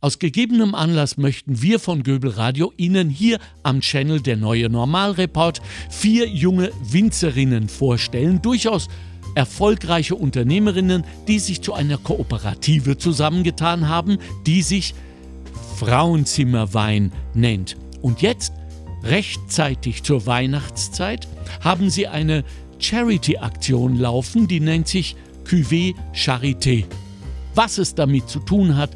Aus gegebenem Anlass möchten wir von Göbel Radio Ihnen hier am Channel der neue Normalreport vier junge Winzerinnen vorstellen, durchaus erfolgreiche Unternehmerinnen, die sich zu einer Kooperative zusammengetan haben, die sich Frauenzimmerwein nennt. Und jetzt, rechtzeitig zur Weihnachtszeit, haben sie eine Charity-Aktion laufen, die nennt sich Cuvée Charité. Was es damit zu tun hat,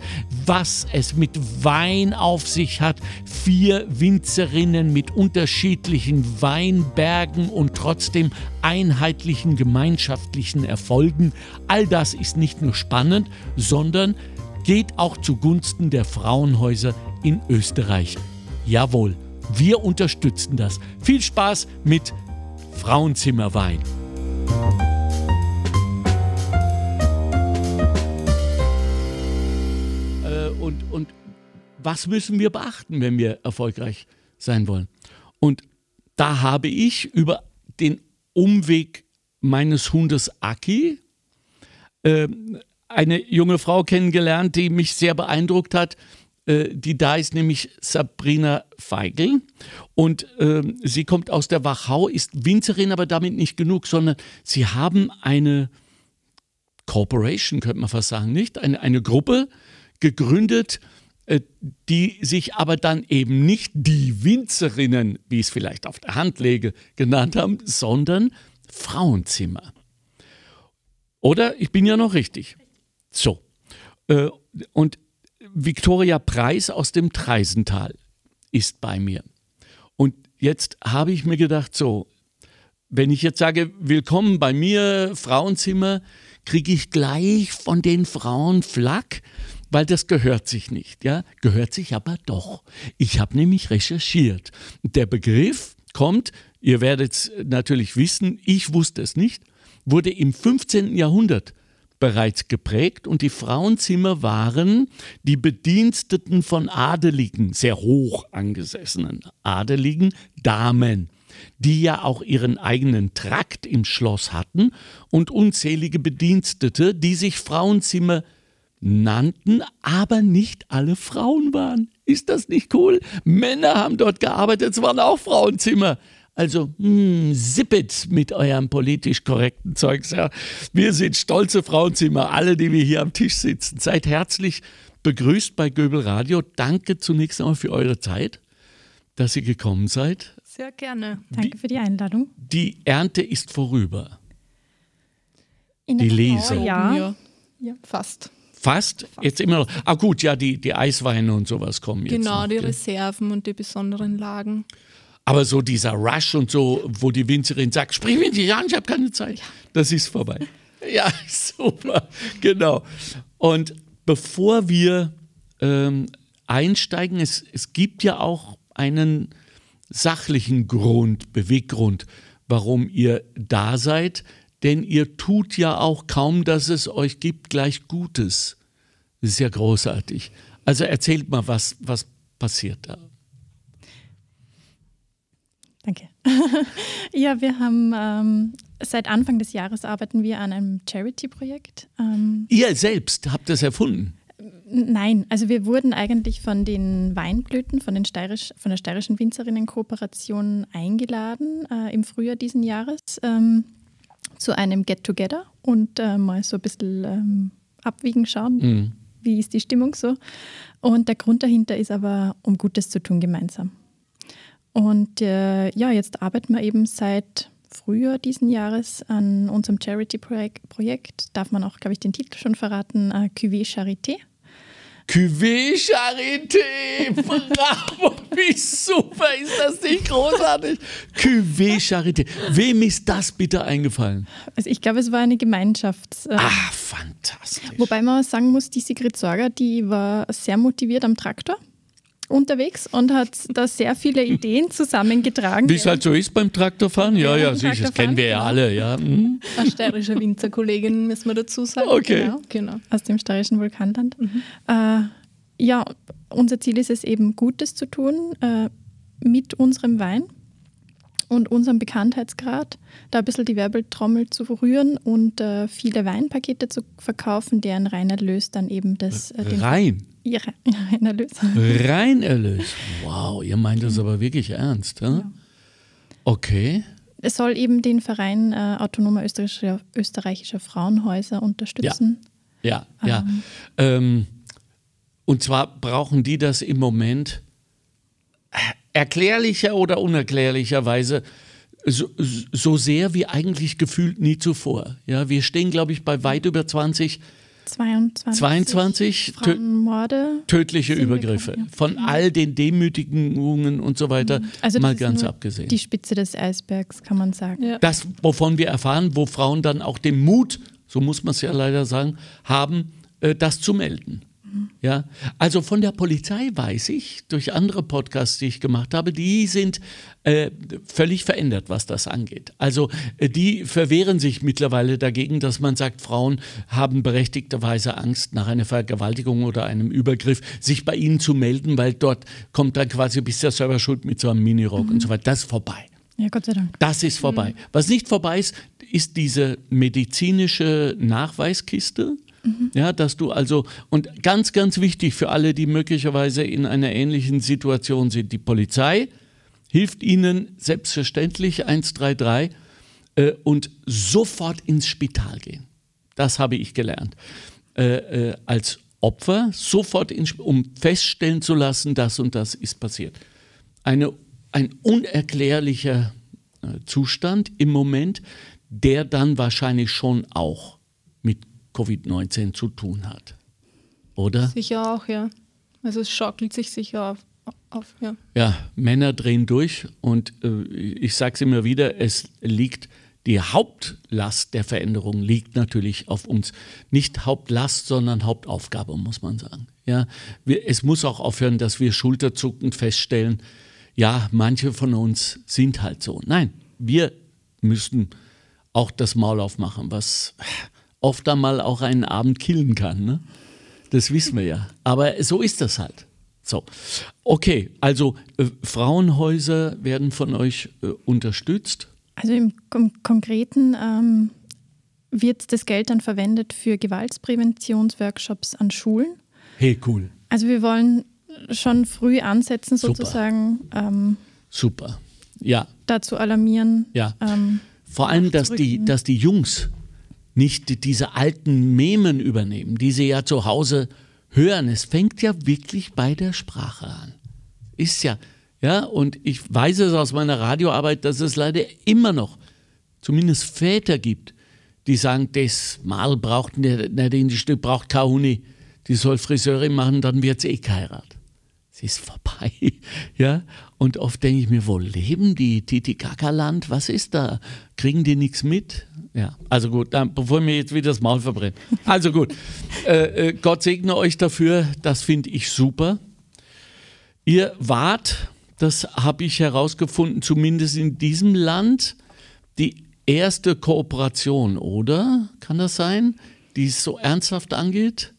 was es mit Wein auf sich hat, vier Winzerinnen mit unterschiedlichen Weinbergen und trotzdem einheitlichen gemeinschaftlichen Erfolgen, all das ist nicht nur spannend, sondern geht auch zugunsten der Frauenhäuser in Österreich. Jawohl, wir unterstützen das. Viel Spaß mit Frauenzimmerwein. Und, und was müssen wir beachten, wenn wir erfolgreich sein wollen? Und da habe ich über den Umweg meines Hundes Aki äh, eine junge Frau kennengelernt, die mich sehr beeindruckt hat. Äh, die da ist nämlich Sabrina Feigl und äh, sie kommt aus der Wachau, ist Winzerin, aber damit nicht genug, sondern sie haben eine Corporation, könnte man fast sagen, nicht? Eine, eine Gruppe gegründet, äh, die sich aber dann eben nicht die Winzerinnen, wie ich es vielleicht auf der Hand lege, genannt haben, sondern Frauenzimmer. Oder? Ich bin ja noch richtig. So. Äh, und Viktoria Preis aus dem Treisental ist bei mir. Und jetzt habe ich mir gedacht, so, wenn ich jetzt sage, willkommen bei mir, Frauenzimmer, kriege ich gleich von den Frauen Flack, weil das gehört sich nicht, ja, gehört sich aber doch. Ich habe nämlich recherchiert. Der Begriff kommt, ihr werdet es natürlich wissen, ich wusste es nicht, wurde im 15. Jahrhundert bereits geprägt und die Frauenzimmer waren die Bediensteten von Adeligen, sehr hoch angesessenen Adeligen, Damen, die ja auch ihren eigenen Trakt im Schloss hatten und unzählige Bedienstete, die sich Frauenzimmer nannten, aber nicht alle Frauen waren. Ist das nicht cool? Männer haben dort gearbeitet, es waren auch Frauenzimmer. Also, hm, sippet mit eurem politisch korrekten Zeugs. Ja. Wir sind stolze Frauenzimmer, alle, die wir hier am Tisch sitzen. Seid herzlich begrüßt bei Göbel Radio. Danke zunächst einmal für eure Zeit, dass ihr gekommen seid. Sehr gerne. Danke die, für die Einladung. Die Ernte ist vorüber. In die Lese. Oh, ja. ja, fast. Fast? Jetzt immer noch. Ah gut, ja, die, die Eisweine und sowas kommen jetzt. Genau, noch, die Reserven und die besonderen Lagen. Aber so dieser Rush und so, wo die Winzerin sagt, sprich mich nicht an, ich habe keine Zeit, das ist vorbei. Ja, super, genau. Und bevor wir ähm, einsteigen, es, es gibt ja auch einen sachlichen Grund, Beweggrund, warum ihr da seid, denn ihr tut ja auch kaum, dass es euch gibt, gleich Gutes. Das ist ja großartig. Also erzählt mal, was, was passiert da. Danke. ja, wir haben ähm, seit Anfang des Jahres arbeiten wir an einem Charity-Projekt. Ähm, Ihr selbst habt das erfunden? Nein, also wir wurden eigentlich von den Weinblüten, von, den Steirisch, von der steirischen Winzerinnenkooperation eingeladen äh, im Frühjahr diesen Jahres ähm, zu einem Get-Together und äh, mal so ein bisschen ähm, abwiegen schauen, mhm. wie ist die Stimmung so. Und der Grund dahinter ist aber, um Gutes zu tun gemeinsam. Und äh, ja, jetzt arbeiten wir eben seit Frühjahr diesen Jahres an unserem Charity-Projekt. Darf man auch, glaube ich, den Titel schon verraten: äh, Cuvée Charité. Cuvée Charité! Bravo! Wie super ist das nicht großartig? Cuvée Charité. Wem ist das bitte eingefallen? Also ich glaube, es war eine Gemeinschaft. Äh, ah, fantastisch. Wobei man sagen muss, die Sigrid Sorger, die war sehr motiviert am Traktor unterwegs und hat da sehr viele Ideen zusammengetragen. Wie es halt so ist beim Traktorfahren? Ja, ja, sicher, das kennen wir ja genau. alle. Ja. Mhm. Eine steirische Winzerkollegin, müssen wir dazu sagen. Okay. Genau, genau. Aus dem steirischen Vulkanland. Mhm. Äh, ja, unser Ziel ist es eben, Gutes zu tun äh, mit unserem Wein und unserem Bekanntheitsgrad, da ein bisschen die Werbetrommel zu rühren und äh, viele Weinpakete zu verkaufen, deren reiner Lös dann eben das. Äh, Rein? Ja, rein Erlös. Reinerlös. Wow, ihr meint das aber wirklich ernst. Ja? Okay. Es soll eben den Verein äh, Autonomer österreichischer, österreichischer Frauenhäuser unterstützen. Ja, ja. Ähm, und zwar brauchen die das im Moment erklärlicher oder unerklärlicherweise so, so sehr wie eigentlich gefühlt nie zuvor. Ja, wir stehen, glaube ich, bei weit über 20 22, 22 tö Frauenmorde. tödliche Übergriffe. ja. Von all den Demütigungen und so weiter, Also das mal ganz abgesehen. Die Spitze des Eisbergs, kann man sagen. Ja. das, wovon wir erfahren, wo Frauen dann auch den Mut, so muss man es ja leider sagen, haben, äh, das zu melden. Ja, also von der Polizei weiß ich, durch andere Podcasts, die ich gemacht habe, die sind äh, völlig verändert, was das angeht. Also äh, die verwehren sich mittlerweile dagegen, dass man sagt, Frauen haben berechtigterweise Angst, nach einer Vergewaltigung oder einem Übergriff sich bei ihnen zu melden, weil dort kommt dann quasi bis der Server schuld mit so einem Minirock und so weiter. Das ist vorbei. Ja, Gott sei Dank. Das ist vorbei. Was nicht vorbei ist, ist diese medizinische Nachweiskiste. Ja, dass du also, und ganz, ganz wichtig für alle, die möglicherweise in einer ähnlichen Situation sind, die Polizei hilft ihnen selbstverständlich 133 äh, und sofort ins Spital gehen. Das habe ich gelernt. Äh, äh, als Opfer sofort, ins, um feststellen zu lassen, das und das ist passiert. Eine, ein unerklärlicher äh, Zustand im Moment, der dann wahrscheinlich schon auch Covid-19 zu tun hat. Oder? Sicher auch, ja. Also es schaukelt sich sicher auf, auf ja. Ja, Männer drehen durch und äh, ich sage es immer wieder, es liegt, die Hauptlast der Veränderung liegt natürlich auf uns. Nicht Hauptlast, sondern Hauptaufgabe, muss man sagen. Ja, wir, es muss auch aufhören, dass wir schulterzuckend feststellen, ja, manche von uns sind halt so. Nein, wir müssen auch das Maul aufmachen, was oft einmal auch einen Abend killen kann. Ne? Das wissen wir ja. Aber so ist das halt. So, okay, also äh, Frauenhäuser werden von euch äh, unterstützt. Also im Kon Konkreten ähm, wird das Geld dann verwendet für Gewaltpräventionsworkshops an Schulen. Hey, cool, Also wir wollen schon früh ansetzen, Super. sozusagen ähm, super. Ja, dazu alarmieren. ja. Ähm, Vor allem, dass die, dass die Jungs nicht die- diese alten Memen übernehmen, die sie ja zu Hause hören. Es fängt ja wirklich bei der Sprache an. Ist ja, ja, und ich weiß es aus meiner Radioarbeit, dass es leider immer noch zumindest Väter gibt, die sagen, das Mal braucht nicht, in die Stück, braucht keine Uni, die soll Friseurin machen, dann wird sie eh geheiratet. Es ist vorbei. Ja? Und oft denke ich mir, wo leben die? Titicaca-Land? Was ist da? Kriegen die nichts mit? Ja, also gut, dann, bevor mir jetzt wieder das Maul verbrennt. Also gut, äh, äh, Gott segne euch dafür, das finde ich super. Ihr wart, das habe ich herausgefunden, zumindest in diesem Land, die erste Kooperation, oder? Kann das sein? Die es so ernsthaft angeht?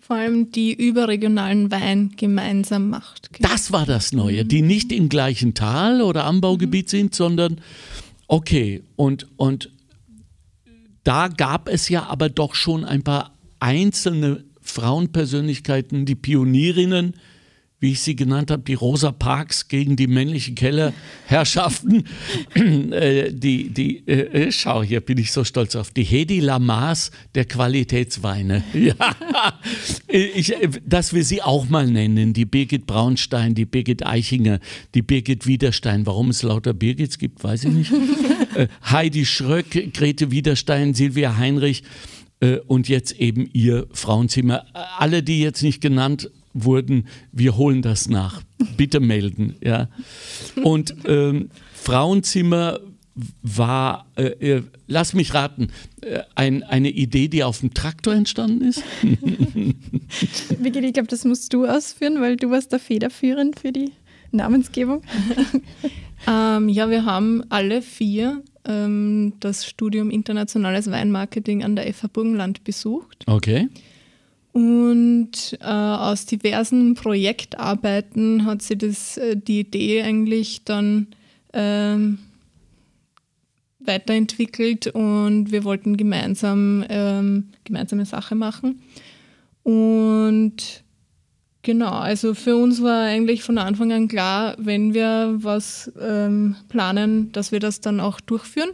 Vor allem die überregionalen Wein gemeinsam macht. Das war das Neue, die nicht im gleichen Tal oder Anbaugebiet sind, sondern okay. Und, und da gab es ja aber doch schon ein paar einzelne Frauenpersönlichkeiten, die Pionierinnen, wie ich sie genannt habe, die Rosa Parks gegen die männlichen Kellerherrschaften. äh, die, die, äh, äh, schau, hier bin ich so stolz auf, die Hedi Lamas der Qualitätsweine. Ja, ich, äh, dass wir sie auch mal nennen, die Birgit Braunstein, die Birgit Eichinger, die Birgit Widerstein. Warum es lauter Birgits gibt, weiß ich nicht. äh, Heidi Schröck, Grete Widerstein, Silvia Heinrich äh, und jetzt eben ihr Frauenzimmer. Alle, die jetzt nicht genannt wurden, wir holen das nach. Bitte melden. Ja. Und ähm, Frauenzimmer war, äh, äh, lass mich raten, äh, ein, eine Idee, die auf dem Traktor entstanden ist. Birgit, ich glaube, das musst du ausführen, weil du warst da federführend für die Namensgebung. Ähm, ja, wir haben alle vier ähm, das Studium Internationales Weinmarketing an der FH Burgenland besucht. Okay. Und äh, aus diversen Projektarbeiten hat sich das, äh, die Idee eigentlich dann ähm, weiterentwickelt und wir wollten gemeinsam ähm, gemeinsame Sache machen. Und Genau, also für uns war eigentlich von Anfang an klar, wenn wir was ähm, planen, dass wir das dann auch durchführen.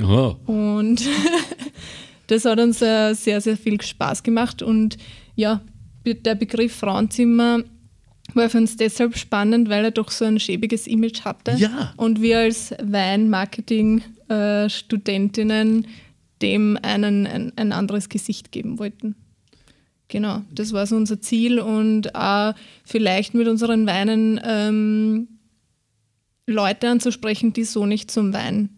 Oh. Und das hat uns äh, sehr, sehr viel Spaß gemacht. Und ja, der Begriff Frauenzimmer war für uns deshalb spannend, weil er doch so ein schäbiges Image hatte. Ja. Und wir als Weinmarketing-Studentinnen dem einen, ein, ein anderes Gesicht geben wollten. Genau, das war so unser Ziel und auch vielleicht mit unseren Weinen ähm, Leute anzusprechen, die so nicht zum Wein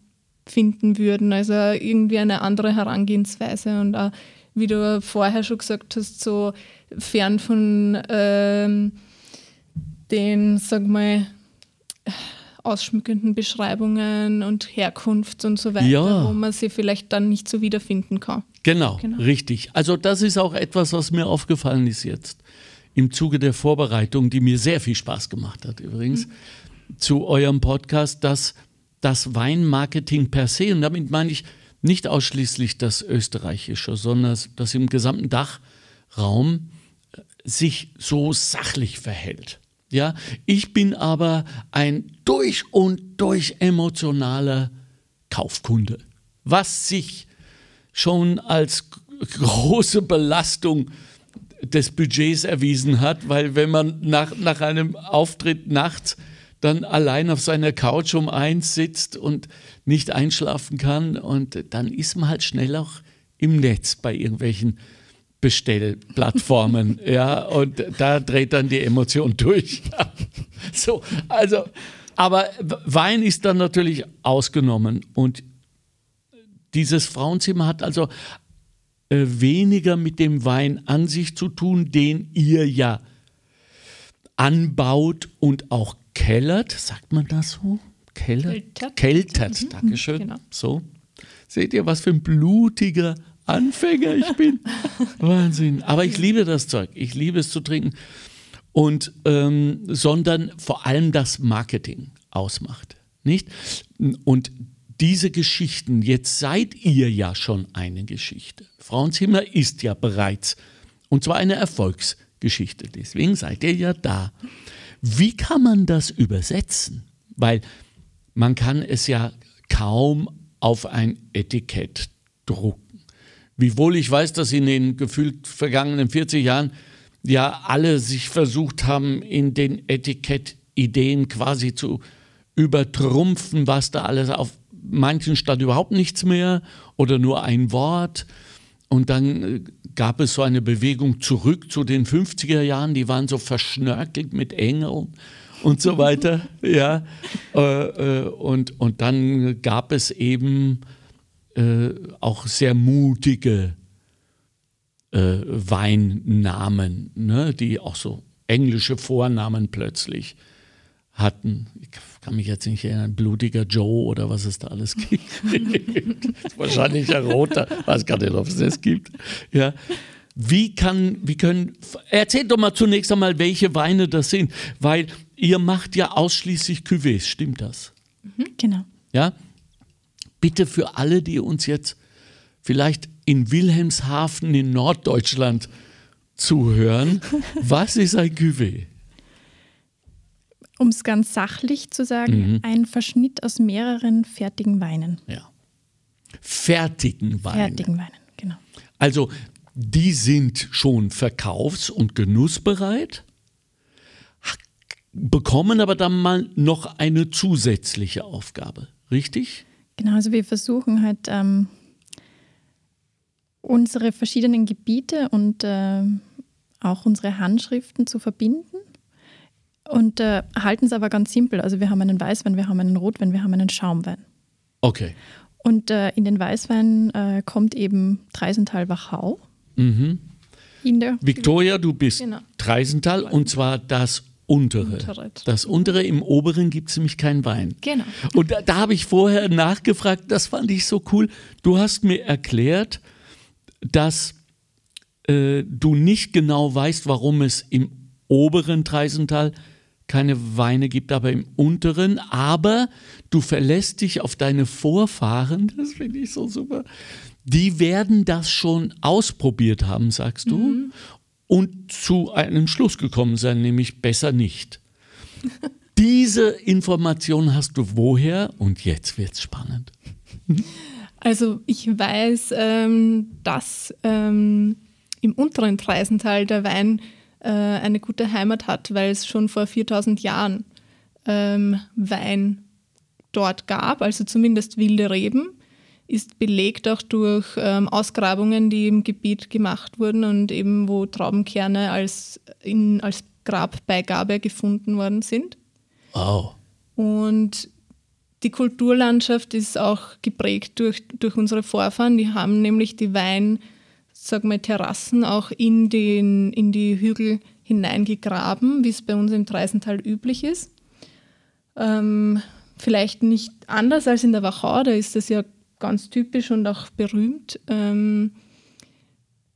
finden würden. Also irgendwie eine andere Herangehensweise und auch, wie du vorher schon gesagt hast, so fern von ähm, den, sag mal, ausschmückenden Beschreibungen und Herkunft und so weiter, Ja. wo man sie vielleicht dann nicht so wiederfinden kann. Genau, Genau. richtig. Also das ist auch etwas, was mir aufgefallen ist jetzt im Zuge der Vorbereitung, die mir sehr viel Spaß gemacht hat übrigens, zu eurem Podcast, dass das Weinmarketing per se, und damit meine ich nicht ausschließlich das österreichische, sondern das im gesamten Dachraum äh, sich so sachlich verhält. Ja, ich bin aber ein durch und durch emotionaler Kaufkunde, was sich schon als große Belastung des Budgets erwiesen hat, weil wenn man nach, nach einem Auftritt nachts dann allein auf seiner Couch um eins sitzt und nicht einschlafen kann. Und dann ist man halt schnell auch im Netz bei irgendwelchen Bestellplattformen, ja, und da dreht dann die Emotion durch. so, also, aber Wein ist dann natürlich ausgenommen. Und dieses Frauenzimmer hat also äh, weniger mit dem Wein an sich zu tun, den ihr ja anbaut und auch kellert. Sagt man das so? Kellert? Keltert. Keltert, Dankeschön. genau. So. Seht ihr, was für ein blutiger Anfänger ich bin? Wahnsinn. Aber ich liebe das Zeug. Ich liebe es zu trinken. Und ähm, sondern vor allem das Marketing ausmacht. Nicht? Und diese Geschichten, jetzt seid ihr ja schon eine Geschichte. Frauenzimmer ist ja bereits, und zwar eine Erfolgsgeschichte. Deswegen seid ihr ja da. Wie kann man das übersetzen? Weil man kann es ja kaum auf ein Etikett drucken. Wiewohl ich weiß, dass in den gefühlt vergangenen 40 Jahren ja alle sich versucht haben, in den Etikettideen quasi zu übertrumpfen, was da alles auf manchen stand überhaupt nichts mehr oder nur ein Wort. Und dann äh, gab es so eine Bewegung zurück zu den 50er Jahren, die waren so verschnörkelt mit Engeln und so weiter. ja. Äh, äh, und, und dann gab es eben äh, auch sehr mutige äh, Weinnamen, ne, die auch so englische Vornamen plötzlich hatten. Ich kann mich jetzt nicht erinnern, blutiger Joe oder was es da alles gibt. Wahrscheinlich ein roter, weiß gar nicht, ob es das gibt. Ja. Wie kann, wie können, erzählt doch mal zunächst einmal, welche Weine das sind, weil ihr macht ja ausschließlich Cuvées, stimmt das? Genau. Ja? Bitte für alle, die uns jetzt vielleicht in Wilhelmshaven in Norddeutschland zuhören, was ist ein Cuvée? Um es ganz sachlich zu sagen, ein Verschnitt aus mehreren fertigen Weinen. Ja. Fertigen Weine. Fertigen Weinen, genau. Also die sind schon verkaufs- und genussbereit, bekommen aber dann mal noch eine zusätzliche Aufgabe, richtig? Genau, also wir versuchen halt ähm, unsere verschiedenen Gebiete und ähm, auch unsere Handschriften zu verbinden und äh, halten es aber ganz simpel. Also wir haben einen Weißwein, wir haben einen Rotwein, wir haben einen Schaumwein. Okay. Und äh, in den Weißwein äh, kommt eben Treisental-Wachau. Mhm. In der Victoria, du bist Genau. Treisental und zwar das untere. Untere. Das untere, im oberen gibt es nämlich keinen Wein. Genau. Und da, da habe ich vorher nachgefragt, das fand ich so cool. Du hast mir erklärt, dass äh, du nicht genau weißt, warum es im oberen Treisental keine Weine gibt, aber im unteren. Aber du verlässt dich auf deine Vorfahren, das finde ich so super. Die werden das schon ausprobiert haben, sagst du. und zu einem Schluss gekommen sein, nämlich besser nicht. Diese Information hast du woher? Und jetzt wird es spannend. Also ich weiß, ähm, dass ähm, im unteren Treisental der Wein äh, eine gute Heimat hat, weil es schon vor 4000 Jahren ähm, Wein dort gab, also zumindest wilde Reben, ist belegt auch durch ähm, Ausgrabungen, die im Gebiet gemacht wurden und eben wo Traubenkerne als, in, als Grabbeigabe gefunden worden sind. Wow. Und die Kulturlandschaft ist auch geprägt durch, durch unsere Vorfahren. Die haben nämlich die Wein, sag mal, Terrassen auch in, den, in die Hügel hineingegraben, wie es bei uns im Treisental üblich ist. Ähm, vielleicht nicht anders als in der Wachau, da ist das ja ganz typisch und auch berühmt. Ähm,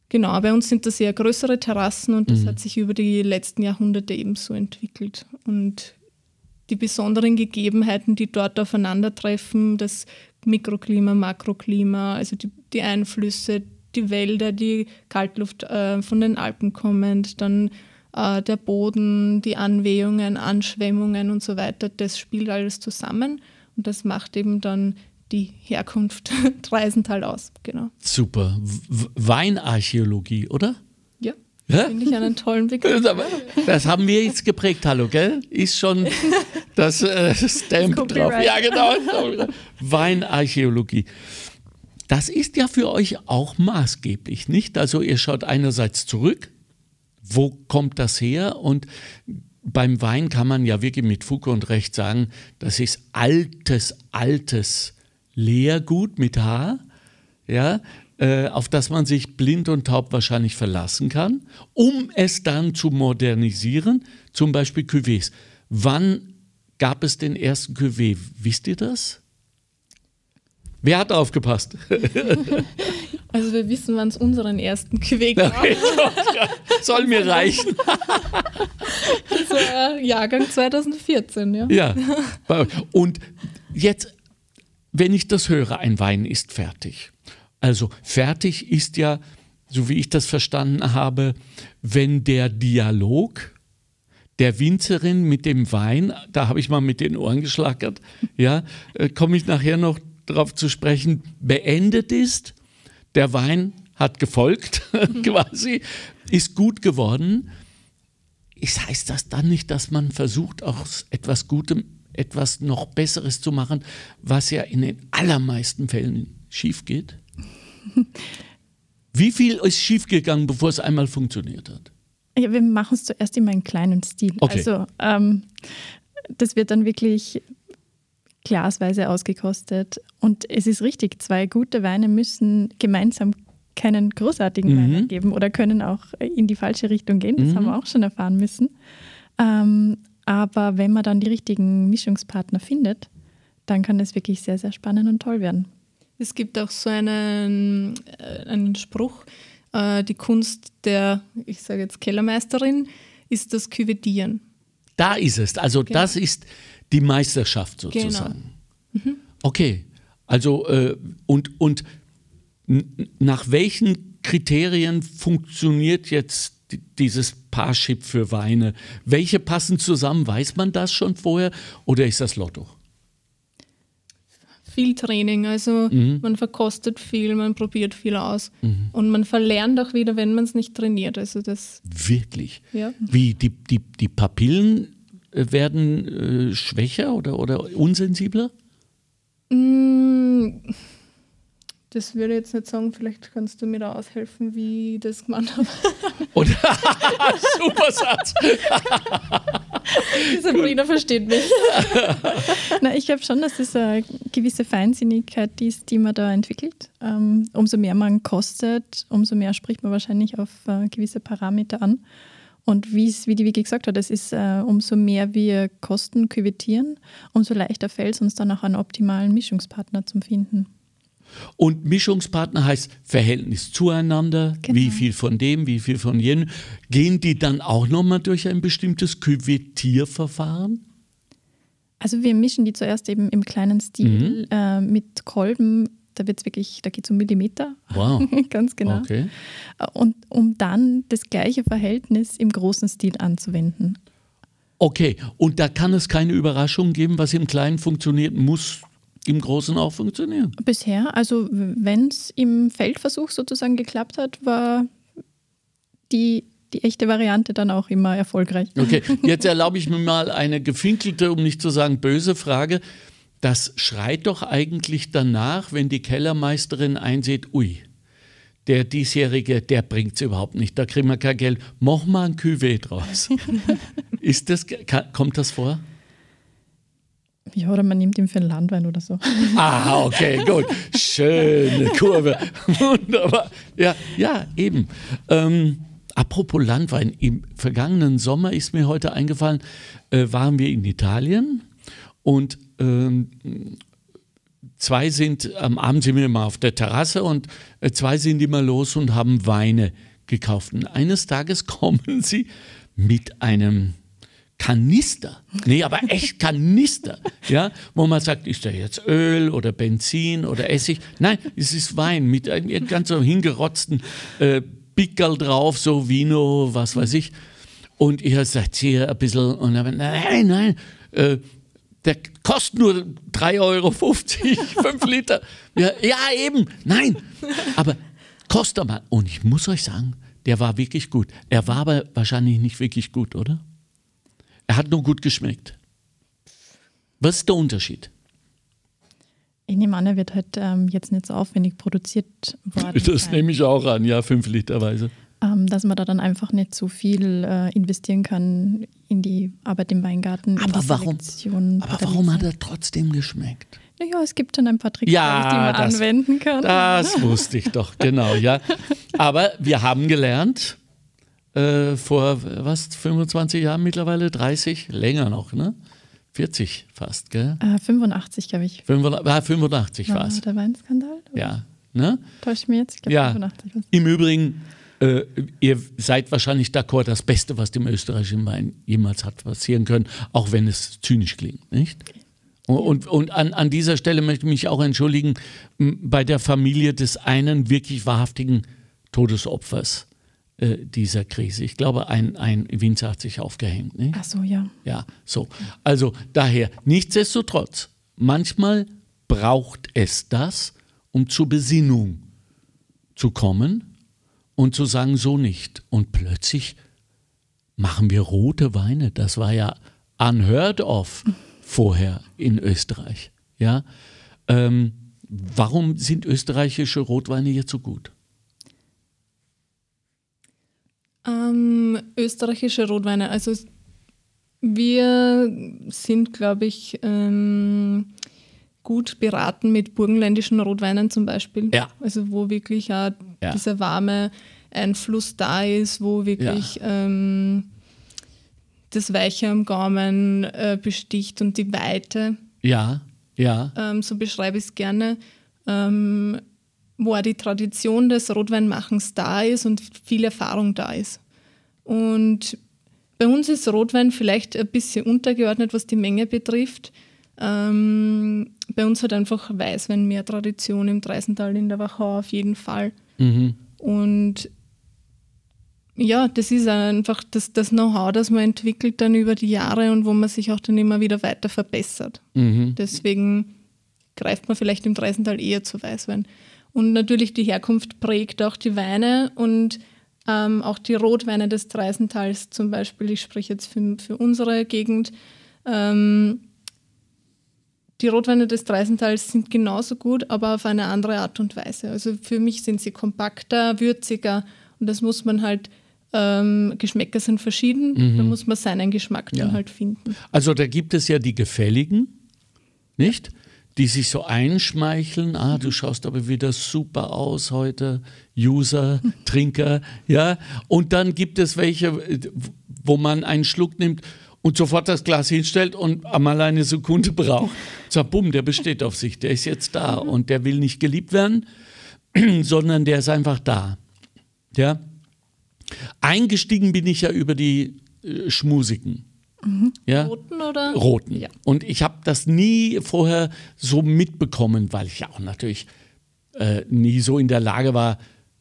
genau, bei uns sind das eher größere Terrassen und das mhm. hat sich über die letzten Jahrhunderte ebenso entwickelt. Und die besonderen Gegebenheiten, die dort aufeinandertreffen, das Mikroklima, Makroklima, also die, die Einflüsse, die Wälder, die Kaltluft äh, von den Alpen kommend, dann äh, der Boden, die Anwehungen, Anschwemmungen und so weiter, das spielt alles zusammen und das macht eben dann die Herkunft Treisental aus. Genau. Super. W Weinarchäologie, oder? Ja? Finde ich einen tollen Begriff. Das haben wir jetzt geprägt, hallo, gell? Ist schon das äh, Stamp drauf. Ja, genau. Weinarchäologie. Das ist ja für euch auch maßgeblich, nicht? Also ihr schaut einerseits zurück, wo kommt das her? Und beim Wein kann man ja wirklich mit Fug und Recht sagen, das ist altes, altes Leergut mit H. Ja, äh, auf das man sich blind und taub wahrscheinlich verlassen kann, um es dann zu modernisieren, zum Beispiel Cuvées. Wann gab es den ersten Cuvée? Wisst ihr das? Wer hat aufgepasst? Also wir wissen, wann es unseren ersten Cuvée gab. Okay, soll mir reichen. Das war Jahrgang 2014, ja. Ja. Und jetzt, wenn ich das höre, ein Wein ist fertig. Also fertig ist ja, so wie ich das verstanden habe, wenn der Dialog der Winzerin mit dem Wein, da habe ich mal mit den Ohren geschlagert, ja, äh, komme ich nachher noch darauf zu sprechen, beendet ist. Der Wein hat gefolgt, quasi, ist gut geworden. Ist, heißt das dann nicht, dass man versucht, aus etwas Gutem etwas noch Besseres zu machen, was ja in den allermeisten Fällen schief geht? Wie viel ist schiefgegangen, bevor es einmal funktioniert hat? Ja, wir machen es zuerst immer in kleinen Stil. Okay. Also ähm, das wird dann wirklich glasweise ausgekostet. Und es ist richtig, zwei gute Weine müssen gemeinsam keinen großartigen mhm. Wein geben oder können auch in die falsche Richtung gehen. Das mhm. haben wir auch schon erfahren müssen. Ähm, aber wenn man dann die richtigen Mischungspartner findet, dann kann es wirklich sehr, sehr spannend und toll werden. Es gibt auch so einen, äh, einen Spruch, äh, die Kunst der, ich sage jetzt Kellermeisterin, ist das Küvetieren. Da ist es. Also genau. das ist die Meisterschaft sozusagen. Genau. Mhm. Okay. Also äh, und, und nach welchen Kriterien funktioniert jetzt dieses Parship für Weine? Welche passen zusammen? Weiß man das schon vorher oder ist das Lotto? viel Training. Also mhm. man verkostet viel, man probiert viel aus. Mhm. Und man verlernt auch wieder, wenn man es nicht trainiert. Also das Wirklich? Ja. Wie die, die, die Papillen werden äh, schwächer oder, oder unsensibler? Mm, das würde ich jetzt nicht sagen, vielleicht kannst du mir da aushelfen, wie ich das gemacht habe. super Satz. Die Sabrina versteht mich. Na, ich glaube schon, dass das eine gewisse Feinsinnigkeit ist, die man da entwickelt. Ähm, umso mehr man kostet, umso mehr spricht man wahrscheinlich auf äh, gewisse Parameter an. Und wie die Vicky gesagt hat, es ist, äh, umso mehr wir Kosten küvettieren, umso leichter fällt es uns dann auch einen optimalen Mischungspartner zu finden. Und Mischungspartner heißt Verhältnis zueinander, genau. wie viel von dem, wie viel von jenem. Gehen die dann auch nochmal durch ein bestimmtes Küvettierverfahren? Also wir mischen die zuerst eben im kleinen Stil mhm. äh, mit Kolben da wird es wirklich, da geht es um Millimeter. Wow. Ganz genau. Okay. Und um dann das gleiche Verhältnis im großen Stil anzuwenden. Okay, und da kann es keine Überraschung geben, was im Kleinen funktioniert, muss im Großen auch funktionieren. Bisher, also wenn es im Feldversuch sozusagen geklappt hat, war die, die echte Variante dann auch immer erfolgreich. Okay, jetzt erlaube ich mir mal eine gefinkelte, um nicht zu sagen böse Frage. Das schreit doch eigentlich danach, wenn die Kellermeisterin einsieht, ui, der diesjährige, der bringt es überhaupt nicht, da kriegen wir kein Geld. Mach mal ein Cuvée draus. Ist das, kommt das vor? Ja, oder man nimmt ihn für einen Landwein oder so. Ah, okay, gut. Schöne Kurve. Wunderbar. Ja, ja eben. Ähm, apropos Landwein, im vergangenen Sommer ist mir heute eingefallen, äh, waren wir in Italien und zwei sind, am Abend sind wir immer auf der Terrasse und äh, zwei sind immer los und haben Weine gekauft. Und eines Tages kommen sie mit einem Kanister, nee, aber echt Kanister, ja, wo man sagt, ist da jetzt Öl oder Benzin oder Essig? Nein, es ist Wein mit einem ganz so hingerotzten äh, Pickel drauf, so Vino, was weiß ich. Und ich sagt hier ein bisschen, und dann, nein, nein, äh, der kostet nur 3,50 Euro, 5 Liter. Ja, ja, eben, nein, aber kostet mal. Und ich muss euch sagen, der war wirklich gut. Er war aber wahrscheinlich nicht wirklich gut, oder? Er hat nur gut geschmeckt. Was ist der Unterschied? Ich nehme an, er wird halt ähm, jetzt nicht so aufwendig produziert worden. Das sein. nehme ich auch an, ja, fünf Literweise. Ähm, dass man da dann einfach nicht so viel äh, investieren kann in die Arbeit im Weingarten. Aber warum, aber warum hat er trotzdem geschmeckt? Naja, es gibt dann ein paar Tricks, ja, die man das, anwenden kann. Das wusste ich doch, genau, ja. Aber wir haben gelernt, äh, vor was, 25 Jahren mittlerweile, 30, länger noch, ne? 40 fast, gell? Äh, 85, glaube ich. 85, 85 war es. Der Weinskandal? Ja. Ne? Täuscht mir jetzt? Ich glaube, ja. 85 war's. Im Übrigen, äh, ihr seid wahrscheinlich d'accord, das Beste, was dem österreichischen Wein jemals hat passieren können, auch wenn es zynisch klingt, nicht? Und, und, an, an dieser Stelle möchte ich mich auch entschuldigen bei der Familie des einen wirklich wahrhaftigen Todesopfers äh, dieser Krise. Ich glaube, ein, ein Winzer hat sich aufgehängt. Nicht? Ach so, ja. Ja, so. Also daher, nichtsdestotrotz, manchmal braucht es das, um zur Besinnung zu kommen und zu sagen, so nicht. Und plötzlich machen wir rote Weine. Das war ja unheard of vorher in Österreich. Ja? Ähm, warum sind österreichische Rotweine jetzt so gut? Ähm, österreichische Rotweine. Also wir sind, glaube ich, ähm, gut beraten mit burgenländischen Rotweinen zum Beispiel. Ja. Also wo wirklich auch Ja. dieser warme Einfluss da ist, wo wirklich ähm, das Weiche am Gaumen äh, besticht und die Weite. Ja, ja, Ähm, so beschreibe ich es gerne. Ähm, wo auch die Tradition des Rotweinmachens da ist und viel Erfahrung da ist. Und bei uns ist Rotwein vielleicht ein bisschen untergeordnet, was die Menge betrifft. Ähm, bei uns hat einfach Weißwein mehr Tradition im Dreisental in der Wachau auf jeden Fall. mhm. Und ja, das ist einfach das, das Know-how, das man entwickelt dann über die Jahre und wo man sich auch dann immer wieder weiter verbessert. Mhm. Deswegen greift man vielleicht im Dreisental eher zu Weißwein. Und natürlich die Herkunft prägt auch die Weine und ähm, auch die Rotweine des Dreisentals zum Beispiel. Ich spreche jetzt für, für unsere Gegend. Ähm, die Rotweine des Dreisentals sind genauso gut, aber auf eine andere Art und Weise. Also für mich sind sie kompakter, würziger und das muss man halt, ähm, Geschmäcker sind verschieden, da muss man seinen Geschmack dann Ja. halt finden. Also da gibt es ja die Gefälligen, nicht? Die sich so einschmeicheln, ah, du schaust aber wieder super aus heute, User, Trinker, ja. Und dann gibt es welche, wo man einen Schluck nimmt und sofort das Glas hinstellt und einmal eine Sekunde braucht. So, bumm, der besteht auf sich, der ist jetzt da und der will nicht geliebt werden, sondern der ist einfach da. Ja. Eingestiegen bin ich ja über die äh, Schmusigen. Ja? Roten oder? Roten. Ja. Und ich habe das nie vorher so mitbekommen, weil ich ja auch natürlich äh, nie so in der Lage war,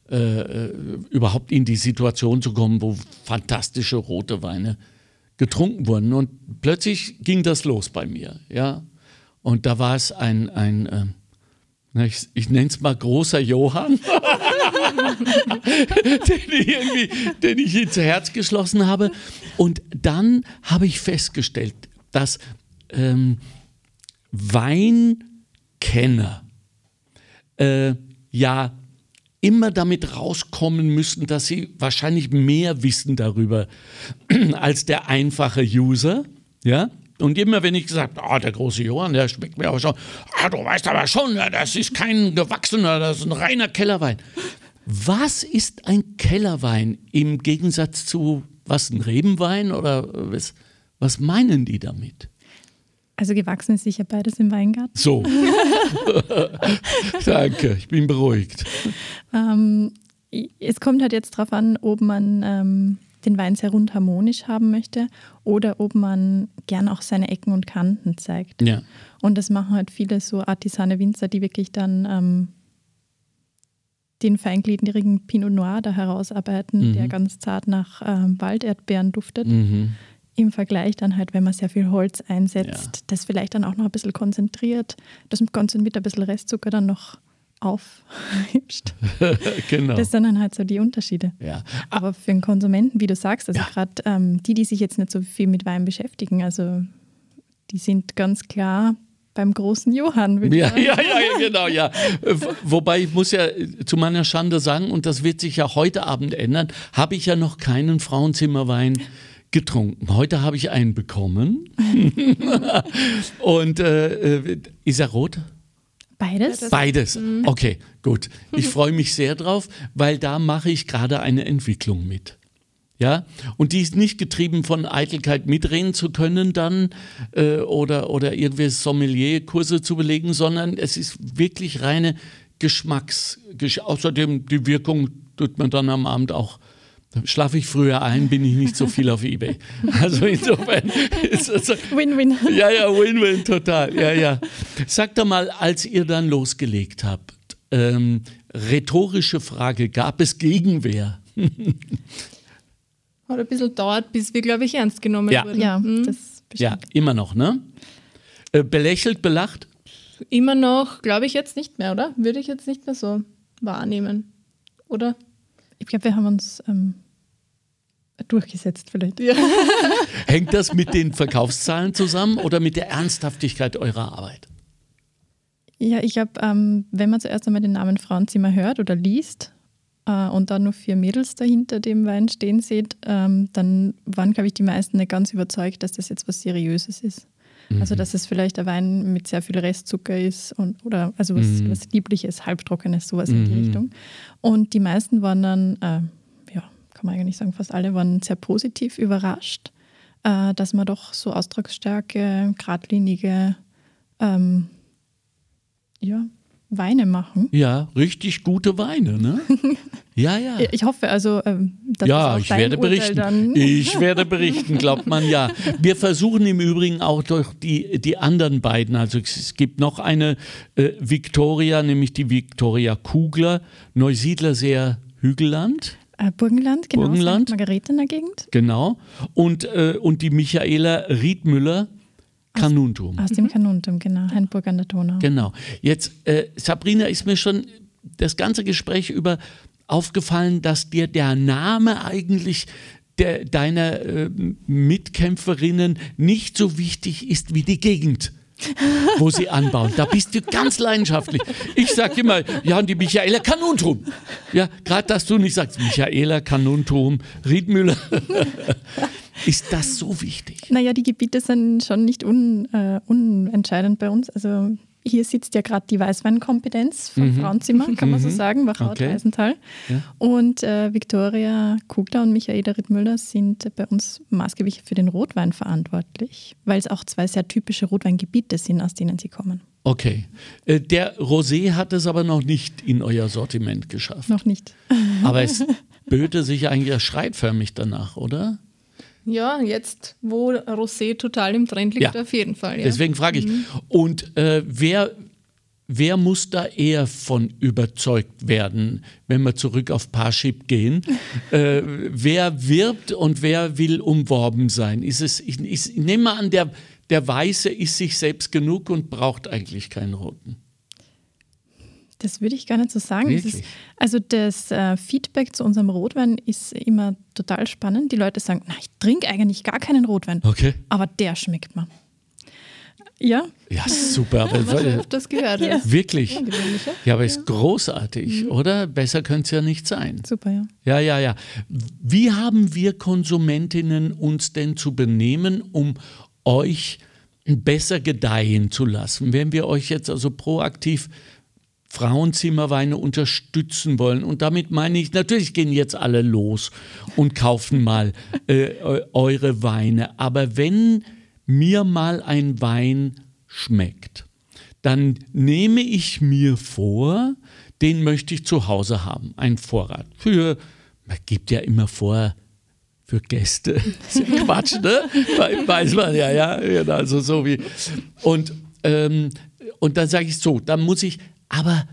äh, äh, überhaupt in die Situation zu kommen, wo fantastische rote Weine getrunken wurden. Und plötzlich ging das los bei mir. Ja? Und da war es ein, ein äh, ich, ich nenne es mal großer Johann, den, ich irgendwie, den ich ins Herz geschlossen habe. Und dann habe ich festgestellt, dass ähm, Weinkenner äh, ja immer damit rauskommen müssen, dass sie wahrscheinlich mehr wissen darüber als der einfache User. Ja? Und immer wenn ich gesagt habe, oh, der große Johann, der schmeckt mir aber schon, ah, du weißt aber schon, das ist kein gewachsener, das ist ein reiner Kellerwein. Was ist ein Kellerwein im Gegensatz zu, was, ein Rebenwein oder was, was meinen die damit? Also gewachsen ist sicher beides im Weingarten. So. Danke, ich bin beruhigt. Ähm, es kommt halt jetzt darauf an, ob man ähm, den Wein sehr rund harmonisch haben möchte oder ob man gern auch seine Ecken und Kanten zeigt. Ja. Und das machen halt viele so artisane Winzer, die wirklich dann ähm, den feingliedrigen Pinot Noir da herausarbeiten, Mhm. der ganz zart nach ähm, Walderdbeeren duftet. Mhm. Im Vergleich dann halt, wenn man sehr viel Holz einsetzt, das vielleicht dann auch noch ein bisschen konzentriert, das Ganze mit ein bisschen Restzucker dann noch aufhübscht. genau. Das sind dann halt so die Unterschiede. ja. Aber für den Konsumenten, wie du sagst, also Ja. gerade ähm, die, die sich jetzt nicht so viel mit Wein beschäftigen, also die sind ganz klar beim großen Johann. würde ich Ja, sagen. ja, ja, ja, genau, ja. Wobei ich muss ja äh, zu meiner Schande sagen, und das wird sich ja heute Abend ändern, habe ich ja noch keinen Frauenzimmerwein getrunken. Heute habe ich einen bekommen. und äh, äh, ist er rot? Beides? Beides. Okay, gut. Ich freue mich sehr drauf, weil da mache ich gerade eine Entwicklung mit. Ja, und die ist nicht getrieben von Eitelkeit mitreden zu können dann äh, oder, oder irgendwie Sommelierkurse zu belegen, sondern es ist wirklich reine Geschmacks. Gesch Außerdem die Wirkung tut man dann am Abend auch. Schlafe ich früher ein, bin ich nicht so viel auf Ebay. Also insofern ist das Win-win. ja, ja, Win-Win, total. Ja, ja. Sag doch mal, als ihr dann losgelegt habt, ähm, rhetorische Frage, gab es Gegenwehr? Hat ein bisschen dauert, bis wir, glaube ich, ernst genommen Ja. wurden. Ja, Mhm. das Ja, immer noch, ne? Äh, belächelt, belacht? Immer noch, glaube ich, jetzt nicht mehr, oder? Würde ich jetzt nicht mehr so wahrnehmen. Oder? Ich glaube, wir haben uns ähm, durchgesetzt vielleicht. Ja. Hängt das mit den Verkaufszahlen zusammen oder mit der Ernsthaftigkeit eurer Arbeit? Ja, ich glaube, ähm, wenn man zuerst einmal den Namen Frauenzimmer hört oder liest äh, und dann nur vier Mädels dahinter dem Wein stehen sieht, ähm, dann waren, glaube ich, die meisten nicht ganz überzeugt, dass das jetzt was Seriöses ist. Also, dass es vielleicht ein Wein mit sehr viel Restzucker ist und, oder also was, Mhm. was Liebliches, Halbtrockenes, sowas in die Mhm. Richtung. Und die meisten waren dann, äh, ja, kann man eigentlich sagen, fast alle waren sehr positiv überrascht, äh, dass man doch so ausdrucksstarke, geradlinige ähm, ja, Weine machen. Ja, richtig gute Weine, ne? Ja, ja. Ich hoffe also, ähm, dass ja, ich werde Urteil berichten. Ich werde berichten, glaubt man ja. Wir versuchen im Übrigen auch durch die, die anderen beiden. Also es gibt noch eine äh, Victoria, nämlich die Victoria Kugler, Neusiedler sehr Hügelland, äh, Burgenland, genau, Burgenland. St. Margaretener Gegend, genau. Und, äh, und die Michaela Riedmüller, Kanuntum. aus dem Kanuntum, genau, Hainburg an der Donau. Genau. Jetzt, äh, Sabrina, ist mir schon das ganze Gespräch über aufgefallen, dass dir der Name eigentlich der, deiner äh, Mitkämpferinnen nicht so wichtig ist wie die Gegend. wo sie anbauen. Da bist du ganz leidenschaftlich. Ich sage immer, ja, und die Michaela Kanuntum. Ja, gerade dass du nicht sagst, Michaela Kanuntum, Riedmüller. Ist das so wichtig? Naja, die Gebiete sind schon nicht un, äh, unentscheidend bei uns. Also hier sitzt ja gerade die Weißweinkompetenz vom Frauenzimmer, kann man so sagen, Wachau Okay. Ja. Und äh, Viktoria Kugler und Michaela Rittmüller sind bei uns maßgeblich für den Rotwein verantwortlich, weil es auch zwei sehr typische Rotweingebiete sind, aus denen sie kommen. Okay. Äh, Der Rosé hat es aber noch nicht in euer Sortiment geschafft. Noch nicht. Aber es böte sich eigentlich schreitförmig danach, oder? Ja, jetzt, wo Rosé total im Trend liegt, Ja. auf jeden Fall. Ja. Deswegen frage ich. Und äh, wer, wer muss da eher von überzeugt werden, wenn wir zurück auf Parship gehen? äh, wer wirbt und wer will umworben sein? Ist es, ich, ich, ich nehme mal an, der, der Weiße ist sich selbst genug und braucht eigentlich keinen Roten. Das würde ich gar nicht so sagen. Das ist, also das äh, Feedback zu unserem Rotwein ist immer total spannend. Die Leute sagen, na, ich trinke eigentlich gar keinen Rotwein, Okay. aber der schmeckt mir. Ja, Ja, super. Aber, ich öfters gehört Ja. wirklich. Ja? Ja, aber ist großartig, oder? Besser könnte es ja nicht sein. super, ja. Ja, ja, ja. Wie haben wir Konsumentinnen uns denn zu benehmen, um euch besser gedeihen zu lassen? Wenn wir euch jetzt also proaktiv Frauenzimmerweine unterstützen wollen, und damit meine ich, natürlich gehen jetzt alle los und kaufen mal äh, eu- eure Weine, aber wenn mir mal ein Wein schmeckt, dann nehme ich mir vor, den möchte ich zu Hause haben, einen Vorrat. Für, man gibt ja immer vor, für Gäste. Das ist ja Quatsch, ne? We- Weiß man ja, ja. Also so wie. Und, ähm, und dann sage ich so, dann muss ich, aber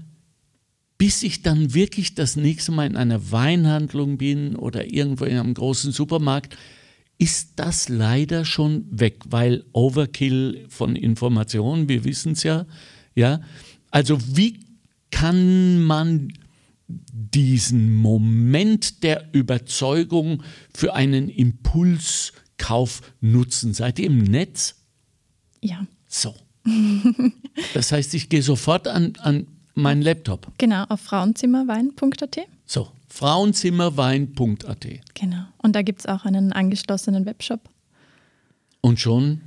bis ich dann wirklich das nächste Mal in einer Weinhandlung bin oder irgendwo in einem großen Supermarkt, ist das leider schon weg, weil Overkill von Informationen, wir wissen es ja, ja. Also wie kann man diesen Moment der Überzeugung für einen Impulskauf nutzen? Seid ihr im Netz? Ja, So. Das heißt, ich gehe sofort an, an meinen Laptop. genau, auf frauenzimmerwein.at. So, frauenzimmerwein.at. Genau. Und da gibt es auch einen angeschlossenen Webshop. Und schon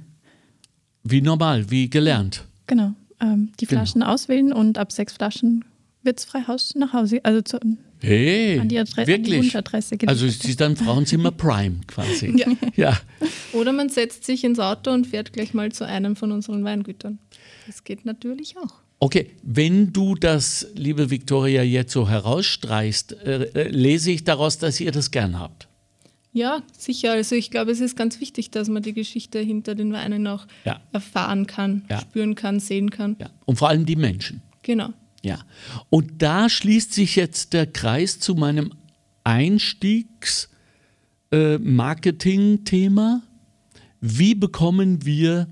wie normal, wie gelernt. Genau. Ähm, die Genau. Flaschen auswählen und ab sechs Flaschen wird es frei Haus nach Hause, also zu, Hey, an, die Adre an die wirklich? Wunschadresse geliefert. Also es ist dann Frauenzimmer Prime quasi. Ja. ja. Oder man setzt sich ins Auto und fährt gleich mal zu einem von unseren Weingütern. Das geht natürlich auch. Okay, wenn du das, liebe Viktoria, jetzt so herausstreichst, äh, äh, lese ich daraus, dass ihr das gern habt. Ja, sicher. Also ich glaube, es ist ganz wichtig, dass man die Geschichte hinter den Weinen auch Ja. erfahren kann, Ja. spüren kann, sehen kann. Ja. Und vor allem die Menschen. Genau. Ja. Und da schließt sich jetzt der Kreis zu meinem Einstiegs-Marketing-Thema. Wie bekommen wir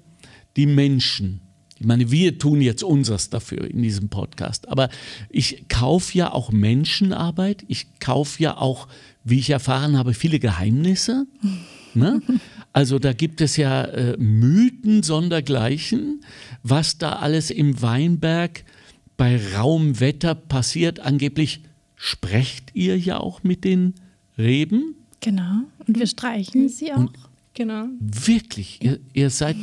die Menschen? Ich meine, wir tun jetzt unseres dafür in diesem Podcast, aber ich kaufe ja auch Menschenarbeit, ich kaufe ja auch, wie ich erfahren habe, viele Geheimnisse. Ne? Also da gibt es ja äh, Mythen sondergleichen, was da alles im Weinberg bei rauem Wetter passiert. Angeblich sprecht ihr ja auch mit den Reben. genau. Und wir streichen sie auch. Genau. Wirklich, ihr, ihr seid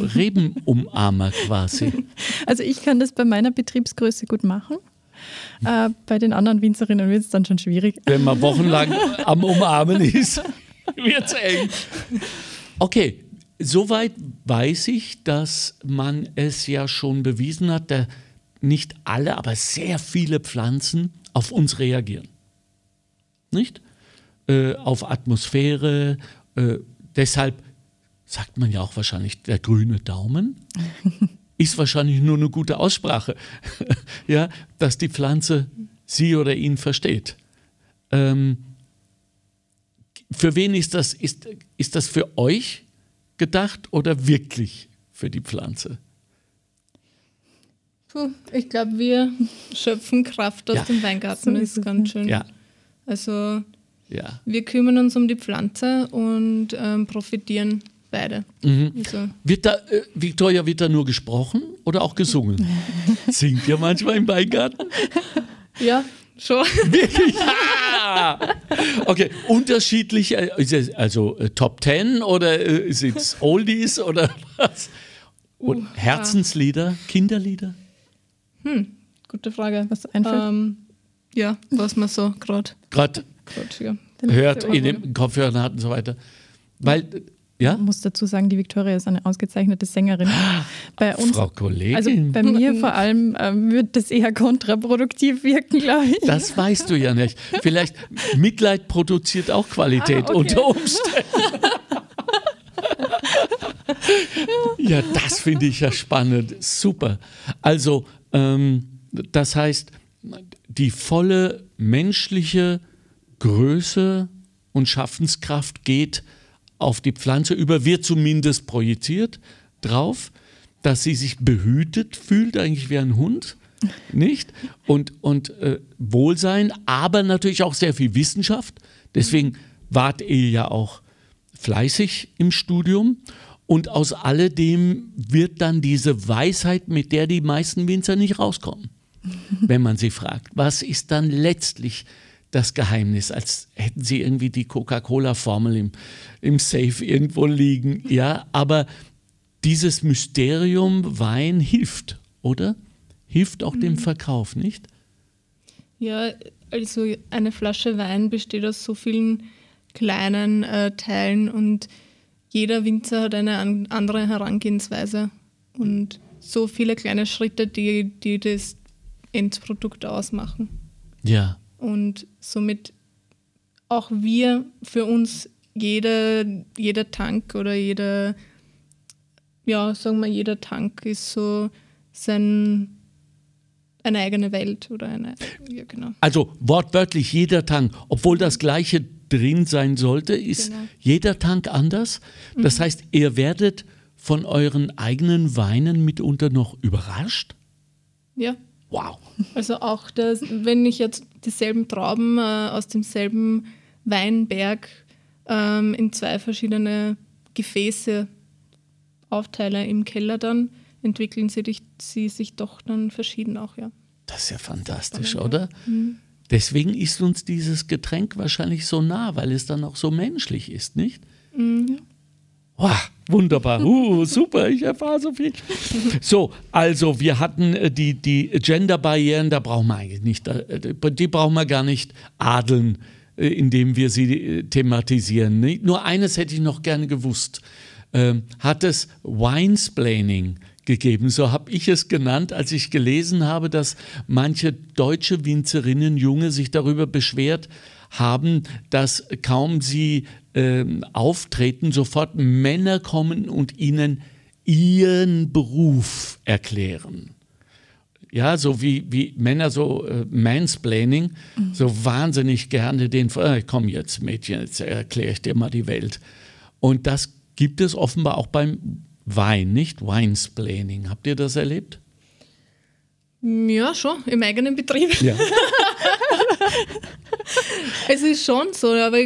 Rebenumarmer quasi. Also ich kann das bei meiner Betriebsgröße gut machen. Äh, bei den anderen Winzerinnen wird es dann schon schwierig. Wenn man wochenlang am Umarmen ist, wird es eng. Okay, soweit weiß ich, dass man es ja schon bewiesen hat, dass nicht alle, aber sehr viele Pflanzen auf uns reagieren. Nicht? Äh, auf Atmosphäre. Äh, deshalb sagt man ja auch wahrscheinlich der grüne Daumen. Ist wahrscheinlich nur eine gute Aussprache, ja, dass die Pflanze sie oder ihn versteht. Ähm, für wen ist das? Ist, ist das für euch gedacht oder wirklich für die Pflanze? Puh, ich glaube, wir schöpfen Kraft aus Ja. dem Weingarten. So Das ist ganz schön. Ja, Also ja. wir kümmern uns um die Pflanze und ähm, profitieren beide. Mhm. Also, Wird da, äh, Victoria, wird da nur gesprochen oder auch gesungen? Singt ihr manchmal im Weingarten? ja, schon. Wirklich? Ja! Okay, unterschiedlich, äh, ist es also äh, Top Ten oder äh, sind es Oldies oder was? Und Herzenslieder, Kinderlieder? Gute Frage. Was einfällt. Ähm, ja, was man so gerade Gerade ja. hört in den Kopfhörern hat und so weiter. Weil, äh, ja? Ich muss dazu sagen, die Victoria ist eine ausgezeichnete Sängerin. Bei uns, Frau Kollegin. also bei mir vor allem ähm, wird das eher kontraproduktiv wirken, glaube ich. Das weißt du ja nicht. Vielleicht Mitleid produziert auch Qualität Ah, okay. unter Umständen. ja, das finde ich ja spannend. Super. Also, das heißt, die volle menschliche Größe und Schaffenskraft geht auf die Pflanze über, wird zumindest projiziert drauf, dass sie sich behütet fühlt, eigentlich wie ein Hund, nicht? Und, und äh, Wohlsein, aber natürlich auch sehr viel Wissenschaft. Deswegen wart ihr ja auch fleißig im Studium. Und aus alledem wird dann diese Weisheit, mit der die meisten Winzer nicht rauskommen, wenn man sie fragt. Was ist dann letztlich das Geheimnis, als hätten sie irgendwie die Coca-Cola-Formel im, im Safe irgendwo liegen. Ja, aber dieses Mysterium Wein hilft, oder? Hilft auch mhm. dem Verkauf, nicht? Ja, also eine Flasche Wein besteht aus so vielen kleinen äh, Teilen und jeder Winzer hat eine an, andere Herangehensweise und so viele kleine Schritte, die, die das Endprodukt ausmachen. Ja. Und somit auch wir für uns jeder, jeder Tank oder jeder, ja, sagen wir, jeder Tank ist so sein eine eigene Welt oder eine, ja, genau. Also wortwörtlich jeder Tank, obwohl das gleiche drin sein sollte, ist genau. jeder Tank anders. Das mhm. heißt, ihr werdet von euren eigenen Weinen mitunter noch überrascht? Ja. Wow. Also auch, das, wenn ich jetzt dieselben Trauben äh, aus demselben Weinberg ähm, in zwei verschiedene Gefäße aufteile im Keller, dann entwickeln sie, dich, sie sich doch dann verschieden auch, ja. Das ist ja fantastisch, oder? Mhm. Deswegen ist uns dieses Getränk wahrscheinlich so nah, weil es dann auch so menschlich ist, nicht? Mhm. Wow, wunderbar, uh, super, ich erfahre so viel. So, also wir hatten äh, die, die Gender-Barrieren, da brauchen wir eigentlich nicht, äh, die brauchen wir gar nicht adeln, äh, indem wir sie thematisieren. Nur eines hätte ich noch gerne gewusst. Ähm, hat es Winesplaining gegeben. So habe ich es genannt, als ich gelesen habe, dass manche deutsche Winzerinnen, Junge, sich darüber beschwert haben, dass kaum sie äh, auftreten, sofort Männer kommen und ihnen ihren Beruf erklären. Ja, so wie, wie Männer so äh, Mansplaining, mhm. so wahnsinnig gerne den, äh, komm jetzt Mädchen, jetzt erkläre ich dir mal die Welt. Und das gibt es offenbar auch beim Wein, nicht Winesplaining. Habt ihr das erlebt? Ja, schon, im eigenen Betrieb. Ja. es ist schon so, aber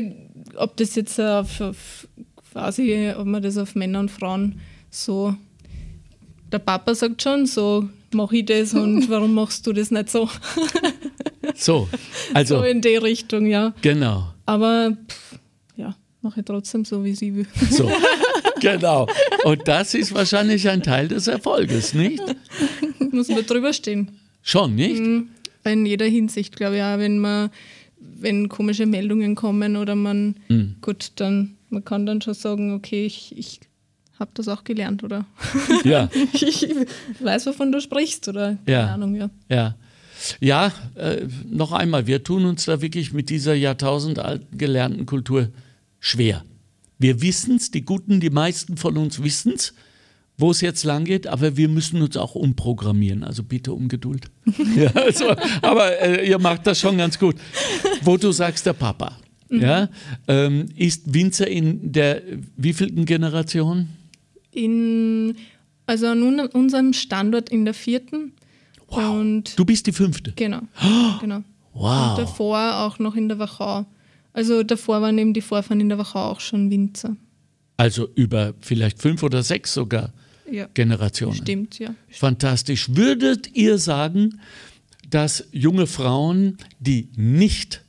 ob das jetzt auf, auf, quasi, ob man das auf Männer und Frauen so. Der Papa sagt schon so, mach ich das und warum machst du das nicht so? so, also. So in die Richtung, ja. Genau. Aber pff, ja, mache ich trotzdem so, wie sie will. So. genau. Und das ist wahrscheinlich ein Teil des Erfolges, nicht? Muss man drüber stehen. Schon, nicht? Mhm. In jeder Hinsicht, glaube ich, auch wenn man, wenn komische Meldungen kommen oder man, mhm. gut, dann, man kann dann schon sagen, okay, ich, ich habe das auch gelernt, oder? Ja. ich weiß, wovon du sprichst, oder? Keine ja. Ahnung, ja. Ja. Ja, äh, noch einmal, wir tun uns da wirklich mit dieser jahrtausendalten gelernten Kultur schwer. Wir wissen es, die Guten, die meisten von uns wissen es, wo es jetzt lang geht, aber wir müssen uns auch umprogrammieren. Also bitte um Geduld. ja, also, aber äh, ihr macht das schon ganz gut. Wo du sagst, der Papa, mhm. ja, ähm, ist Winzer in der wievielten Generation? In, also an unserem Standort in der vierten. Wow. Und du bist die fünfte? Genau. Oh, genau. Wow. Und davor auch noch in der Wachau. Also davor waren eben die Vorfahren in der Wachau auch schon Winzer. Also über vielleicht fünf oder sechs sogar ja, Generationen. Stimmt, ja. Fantastisch. Würdet ihr sagen, dass junge Frauen, die nicht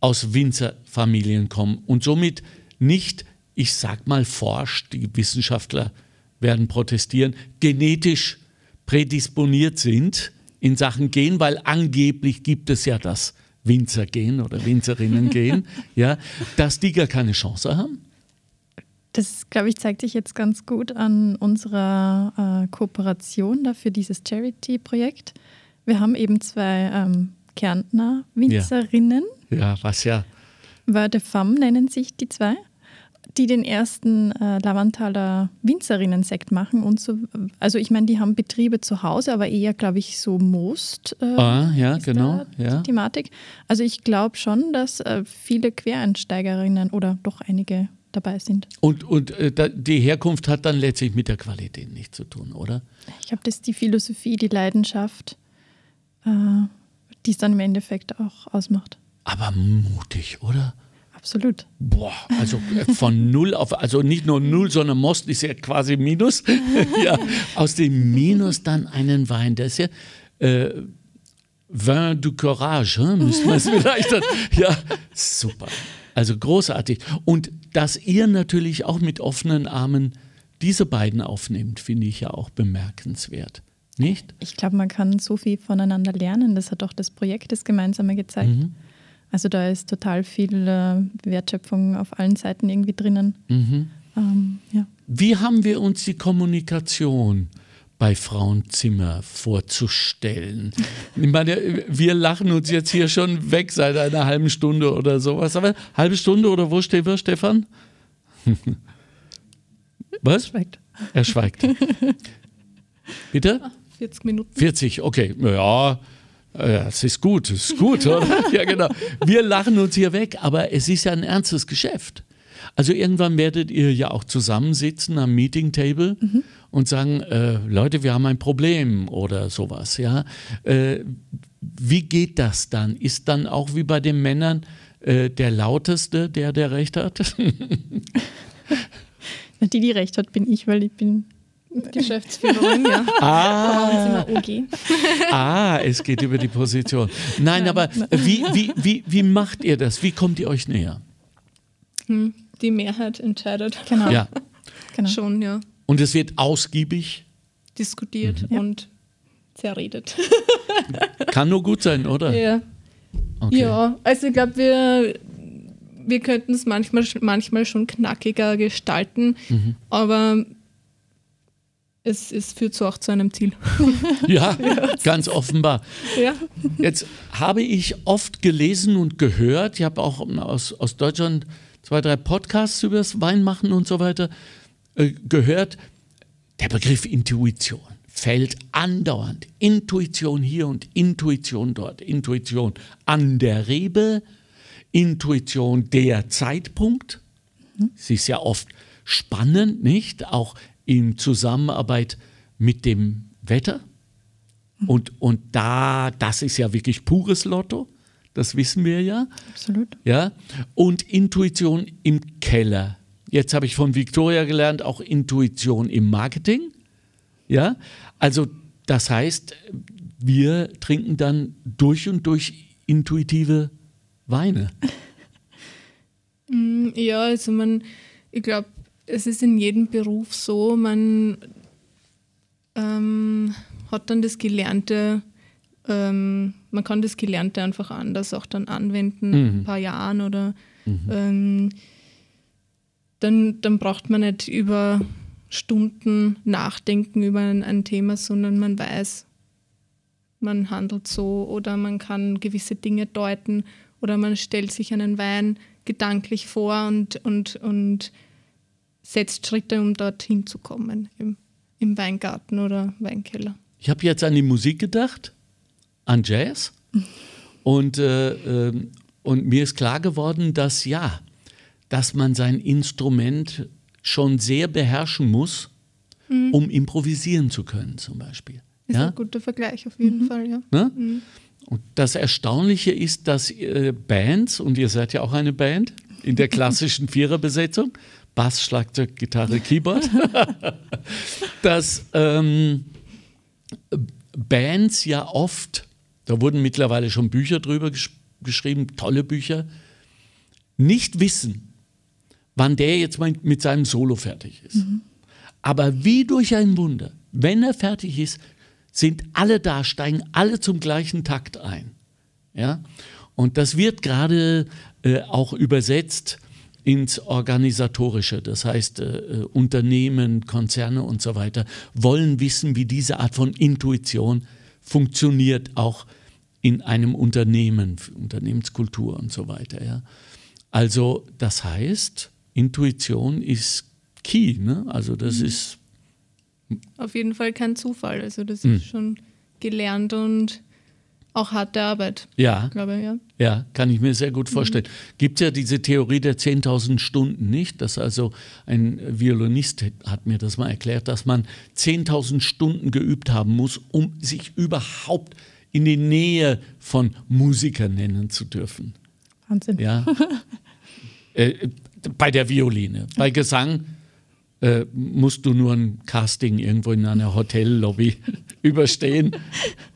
aus Winzerfamilien kommen und somit nicht, ich sag mal, forscht, die Wissenschaftler werden protestieren, genetisch prädisponiert sind in Sachen Gen, weil angeblich gibt es ja das Winzer gehen oder Winzerinnen gehen, ja, dass die gar keine Chance haben? Das, glaube ich, zeigt sich jetzt ganz gut an unserer äh, Kooperation da für dieses Charity-Projekt. Wir haben eben zwei ähm, Kärntner Winzerinnen. Ja. ja, was ja. Word de Femme nennen sich die zwei, die den ersten äh, Lavantaler Winzerinnen-Sekt machen und so. Also ich meine, die haben Betriebe zu Hause, aber eher, glaube ich, so Most. Äh, ah, ja, genau. Ja. Die Thematik. Also ich glaube schon, dass äh, viele Quereinsteigerinnen oder doch einige dabei sind. Und, und äh, die Herkunft hat dann letztlich mit der Qualität nichts zu tun, oder? Ich glaube, das ist die Philosophie, die Leidenschaft, äh, die es dann im Endeffekt auch ausmacht. Aber mutig, oder? Absolut. Boah, also äh, von null auf, also nicht nur null, sondern Most ist ja quasi Minus. ja, aus dem Minus dann einen Wein. Das ist ja äh, Vin du Courage, hm? müssen wir es vielleicht dann. Ja, super. Also großartig. Und dass ihr natürlich auch mit offenen Armen diese beiden aufnehmt, finde ich ja auch bemerkenswert. Nicht? Ich glaube, man kann so viel voneinander lernen. Das hat auch das Projekt das Gemeinsame gezeigt. Mhm. Also da ist total viel äh, Wertschöpfung auf allen Seiten irgendwie drinnen. Mhm. Ähm, ja. Wie haben wir uns die Kommunikation bei Frauenzimmer vorzustellen? Ich meine, wir lachen uns jetzt hier schon weg seit einer halben Stunde oder sowas. Aber halbe Stunde oder wo stehen wir, Stefan? Was? Er schweigt. Er schweigt. Bitte? 40 Minuten. 40, okay. Ja, es ist gut, es ist gut, oder? ja, genau. Wir lachen uns hier weg, aber es ist ja ein ernstes Geschäft. Also irgendwann werdet ihr ja auch zusammensitzen am Meeting Table mhm. und sagen, äh, Leute, wir haben ein Problem oder sowas. Ja, äh, wie geht das dann? Ist dann auch wie bei den Männern äh, der lauteste, der der Recht hat? die, die Recht hat, bin ich, weil ich bin Geschäftsführerin, ja. Ah, ah, es geht über die Position. Nein, Nein. aber wie, wie, wie, wie macht ihr das? Wie kommt ihr euch näher? Hm, die Mehrheit entscheidet. Genau. Ja. genau. Schon, ja. Und es wird ausgiebig diskutiert mhm. und zerredet. Kann nur gut sein, oder? Ja. Okay. Ja, also ich glaube, wir, wir könnten es manchmal, manchmal schon knackiger gestalten, mhm. aber es, es führt so auch zu einem Ziel. Ja, ganz offenbar. Ja. Jetzt habe ich oft gelesen und gehört, ich habe auch aus, aus Deutschland zwei, drei Podcasts über das Weinmachen und so weiter äh, gehört, der Begriff Intuition fällt andauernd. Intuition hier und Intuition dort. Intuition an der Rebe, Intuition der Zeitpunkt. Sie ist ja oft spannend, nicht? Auch in Zusammenarbeit mit dem Wetter. Und, und da, das ist ja wirklich pures Lotto, das wissen wir ja. Absolut. Ja? Und Intuition im Keller. Jetzt habe ich von Victoria gelernt, auch Intuition im Marketing. Ja, also das heißt, wir trinken dann durch und durch intuitive Weine. Mm, ja, also man, ich glaube, es ist in jedem Beruf so, man ähm, hat dann das Gelernte, ähm, man kann das Gelernte einfach anders auch dann anwenden, mhm. ein paar Jahren oder mhm. ähm, dann, dann braucht man nicht über Stunden nachdenken über ein, ein Thema, sondern man weiß, man handelt so oder man kann gewisse Dinge deuten oder man stellt sich einen Wein gedanklich vor und, und, und setzt Schritte, um dorthin zu kommen, im, im Weingarten oder Weinkeller. Ich habe jetzt an die Musik gedacht, an Jazz. Und, äh, äh, und mir ist klar geworden, dass ja, dass man sein Instrument schon sehr beherrschen muss, mhm. um improvisieren zu können, zum Beispiel. Ist ja? ein guter Vergleich auf jeden mhm. Fall, ja. Ne? Mhm. Und das Erstaunliche ist, dass äh, Bands, und ihr seid ja auch eine Band in der klassischen Viererbesetzung, Bass, Schlagzeug, Gitarre, Keyboard, dass ähm, Bands ja oft, da wurden mittlerweile schon Bücher drüber gesch geschrieben, tolle Bücher, nicht wissen, wann der jetzt mal mit seinem Solo fertig ist. Mhm. Aber wie durch ein Wunder, wenn er fertig ist, sind alle da, steigen alle zum gleichen Takt ein. Ja? Und das wird gerade äh, auch übersetzt ins Organisatorische. Das heißt, äh, äh, Unternehmen, Konzerne und so weiter wollen wissen, wie diese Art von Intuition funktioniert, auch in einem Unternehmen, Unternehmenskultur und so weiter. Ja. Also das heißt, Intuition ist key. Ne? Also das ist Auf jeden Fall kein Zufall. Also das Hm. ist schon gelernt und auch harte Arbeit, ja, glaube ich, ja. ja, kann ich mir sehr gut vorstellen. Gibt ja diese Theorie der 10.000 Stunden nicht, dass also ein Violinist hat mir das mal erklärt, dass man 10.000 Stunden geübt haben muss, um sich überhaupt in die Nähe von Musikern nennen zu dürfen. Wahnsinn. Ja. äh, bei der Violine. Bei Gesang äh, musst du nur ein Casting irgendwo in einer Hotellobby überstehen,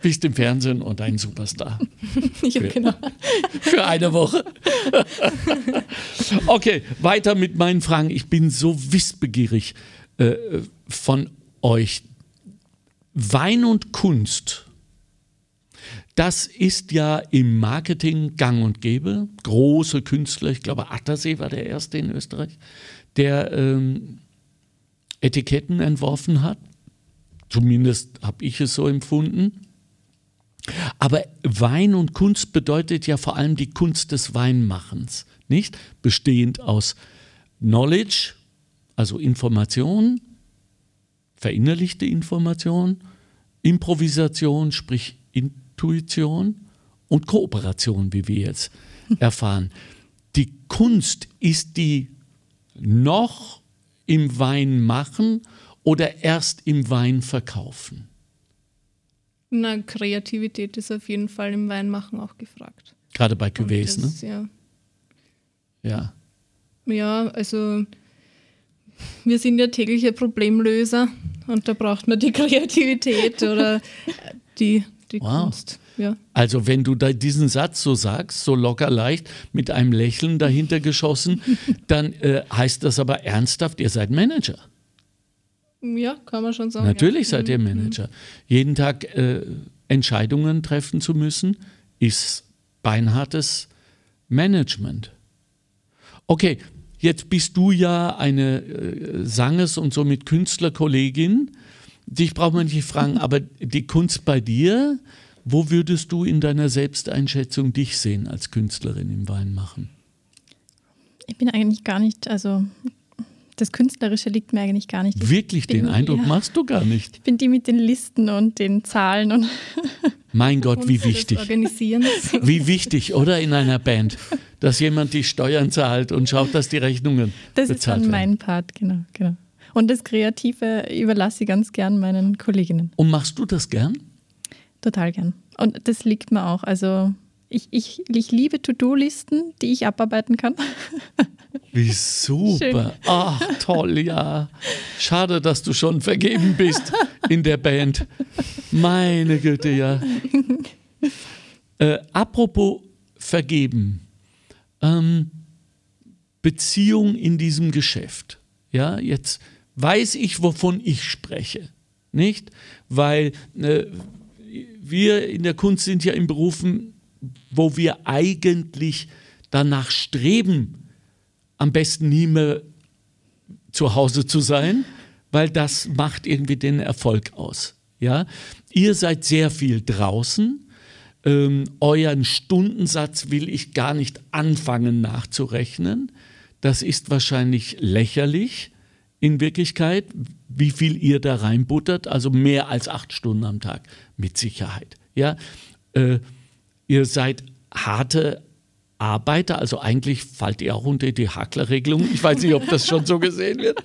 bist im Fernsehen und ein Superstar. ja genau. Für eine Woche. okay, weiter mit meinen Fragen. Ich bin so wissbegierig äh, von euch. Wein und Kunst, das ist ja im Marketing gang und gäbe. Große Künstler, ich glaube Attersee war der erste in Österreich, der ähm, Etiketten entworfen hat. Zumindest habe ich es so empfunden. Aber Wein und Kunst bedeutet ja vor allem die Kunst des Weinmachens, nicht? Bestehend aus Knowledge, also Information, verinnerlichte Information, Improvisation, sprich Intuition und Kooperation, wie wir jetzt erfahren. Die Kunst ist die noch im Wein machen oder erst im Wein verkaufen? Na, Kreativität ist auf jeden Fall im Weinmachen auch gefragt. Gerade bei Cuvées, ne? ja. Ja. ja, also wir sind ja tägliche Problemlöser und da braucht man die Kreativität oder die, die Wow. Kunst. Ja. Also wenn du da diesen Satz so sagst, so locker leicht, mit einem Lächeln dahinter geschossen, dann äh, heißt das aber ernsthaft, ihr seid Manager. Ja, kann man schon sagen. Natürlich ja. seid ihr Manager. Jeden Tag äh, Entscheidungen treffen zu müssen, ist beinhartes Management. Okay, jetzt bist du ja eine äh, Sanges- und somit Künstlerkollegin. Dich braucht man nicht fragen, aber die Kunst bei dir, wo würdest du in deiner Selbsteinschätzung dich sehen als Künstlerin im Weinmachen? Ich bin eigentlich gar nicht, also das Künstlerische liegt mir eigentlich gar nicht. Ich Wirklich, den Eindruck ja. machst du gar nicht. bin die mit den Listen und den Zahlen und Mein Gott, wie wichtig. Wie wichtig, oder in einer Band, dass jemand die Steuern zahlt und schaut, dass die Rechnungen das ist bezahlt dann werden. mein Part, genau, genau. Und das Kreative überlasse ich ganz gern meinen Kolleginnen. Und machst du das gern? Total gern. Und das liegt mir auch. Also ich, ich, ich liebe To-Do-Listen, die ich abarbeiten kann. Wie super. Ach, toll, ja. Schade, dass du schon vergeben bist in der Band. Meine Güte, ja. Äh, apropos vergeben. Ähm, Beziehung in diesem Geschäft. Ja, jetzt weiß ich, wovon ich spreche. Nicht? Weil äh, wir in der Kunst sind ja in Berufen, wo wir eigentlich danach streben, am besten nie mehr zu Hause zu sein, weil das macht irgendwie den Erfolg aus. Ja? Ihr seid sehr viel draußen. Ähm, euren Stundensatz will ich gar nicht anfangen nachzurechnen. Das ist wahrscheinlich lächerlich in Wirklichkeit, wie viel ihr da reinbuttert. Also mehr als acht Stunden am Tag, mit Sicherheit. Ja? Äh, ihr seid harte Arbeiter, also eigentlich fallt ihr auch unter die Hacklerregelung. Ich weiß nicht, ob das schon so gesehen wird.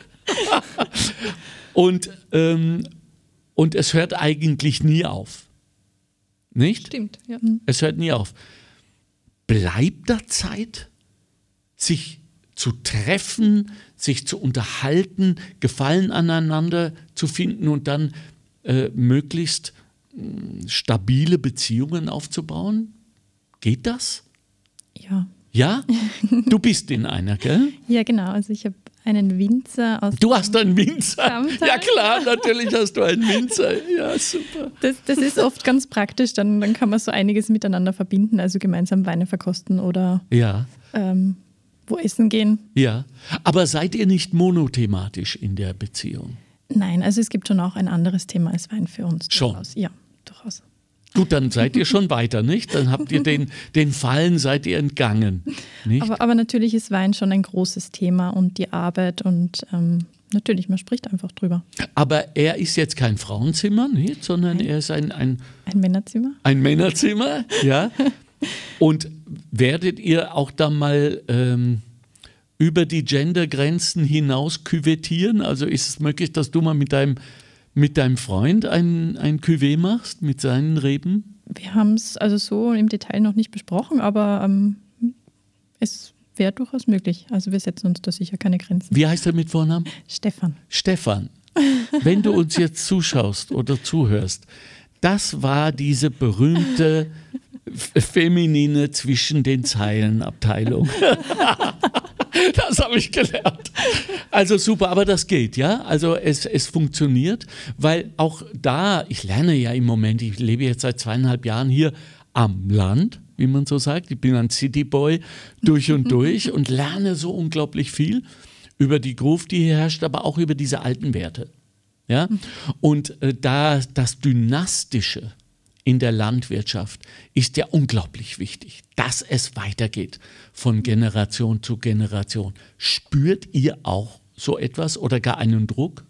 und, ähm, und es hört eigentlich nie auf. Nicht? Stimmt, ja. Es hört nie auf. Bleibt da Zeit, sich zu treffen, sich zu unterhalten, Gefallen aneinander zu finden und dann äh, möglichst mh, stabile Beziehungen aufzubauen? Geht das? Ja. Ja? Du bist in einer, gell? Ja, genau. Also ich habe einen Winzer aus. Du hast einen Winzer. Samstag. Ja klar, natürlich hast du einen Winzer. Ja, super. Das, das ist oft ganz praktisch, dann, dann kann man so einiges miteinander verbinden, also gemeinsam Weine verkosten oder Ja, ähm, wo essen gehen. ja. Aber seid ihr nicht monothematisch in der Beziehung? Nein, also es gibt schon auch ein anderes Thema als Wein für uns. Schon. Durchaus. Ja, durchaus. Gut, dann seid ihr schon weiter, nicht? Dann habt ihr den, den Fallen, seid ihr entgangen. Aber, aber natürlich ist Wein schon ein großes Thema und die Arbeit und ähm, natürlich, man spricht einfach drüber. Aber er ist jetzt kein Frauenzimmer, nicht? sondern er ist ein, ein, Ein Männerzimmer? ein Männerzimmer. Ja? Und werdet ihr auch da mal ähm, über die Gendergrenzen hinaus küvettieren? Also ist es möglich, dass du mal mit deinem, mit deinem Freund ein, ein Cuvée machst, mit seinen Reben? Wir haben es also so im Detail noch nicht besprochen, aber ähm, es wäre durchaus möglich. Also wir setzen uns da sicher keine Grenzen. Wie heißt er mit Vornamen? Stefan. Stefan, wenn du uns jetzt zuschaust oder zuhörst, das war diese berühmte feminine zwischen den Zeilen Abteilung. Das habe ich gelernt. Also super, aber das geht, ja. Also es, es funktioniert, weil auch da, ich lerne ja im Moment, ich lebe jetzt seit zweieinhalb Jahren hier am Land, wie man so sagt. Ich bin ein Cityboy durch und durch und lerne so unglaublich viel über die Groove, die hier herrscht, aber auch über diese alten Werte. Ja? Und äh, da das Dynastische in der Landwirtschaft ist ja unglaublich wichtig, dass es weitergeht von Generation zu Generation. Spürt ihr auch so etwas oder gar einen Druck?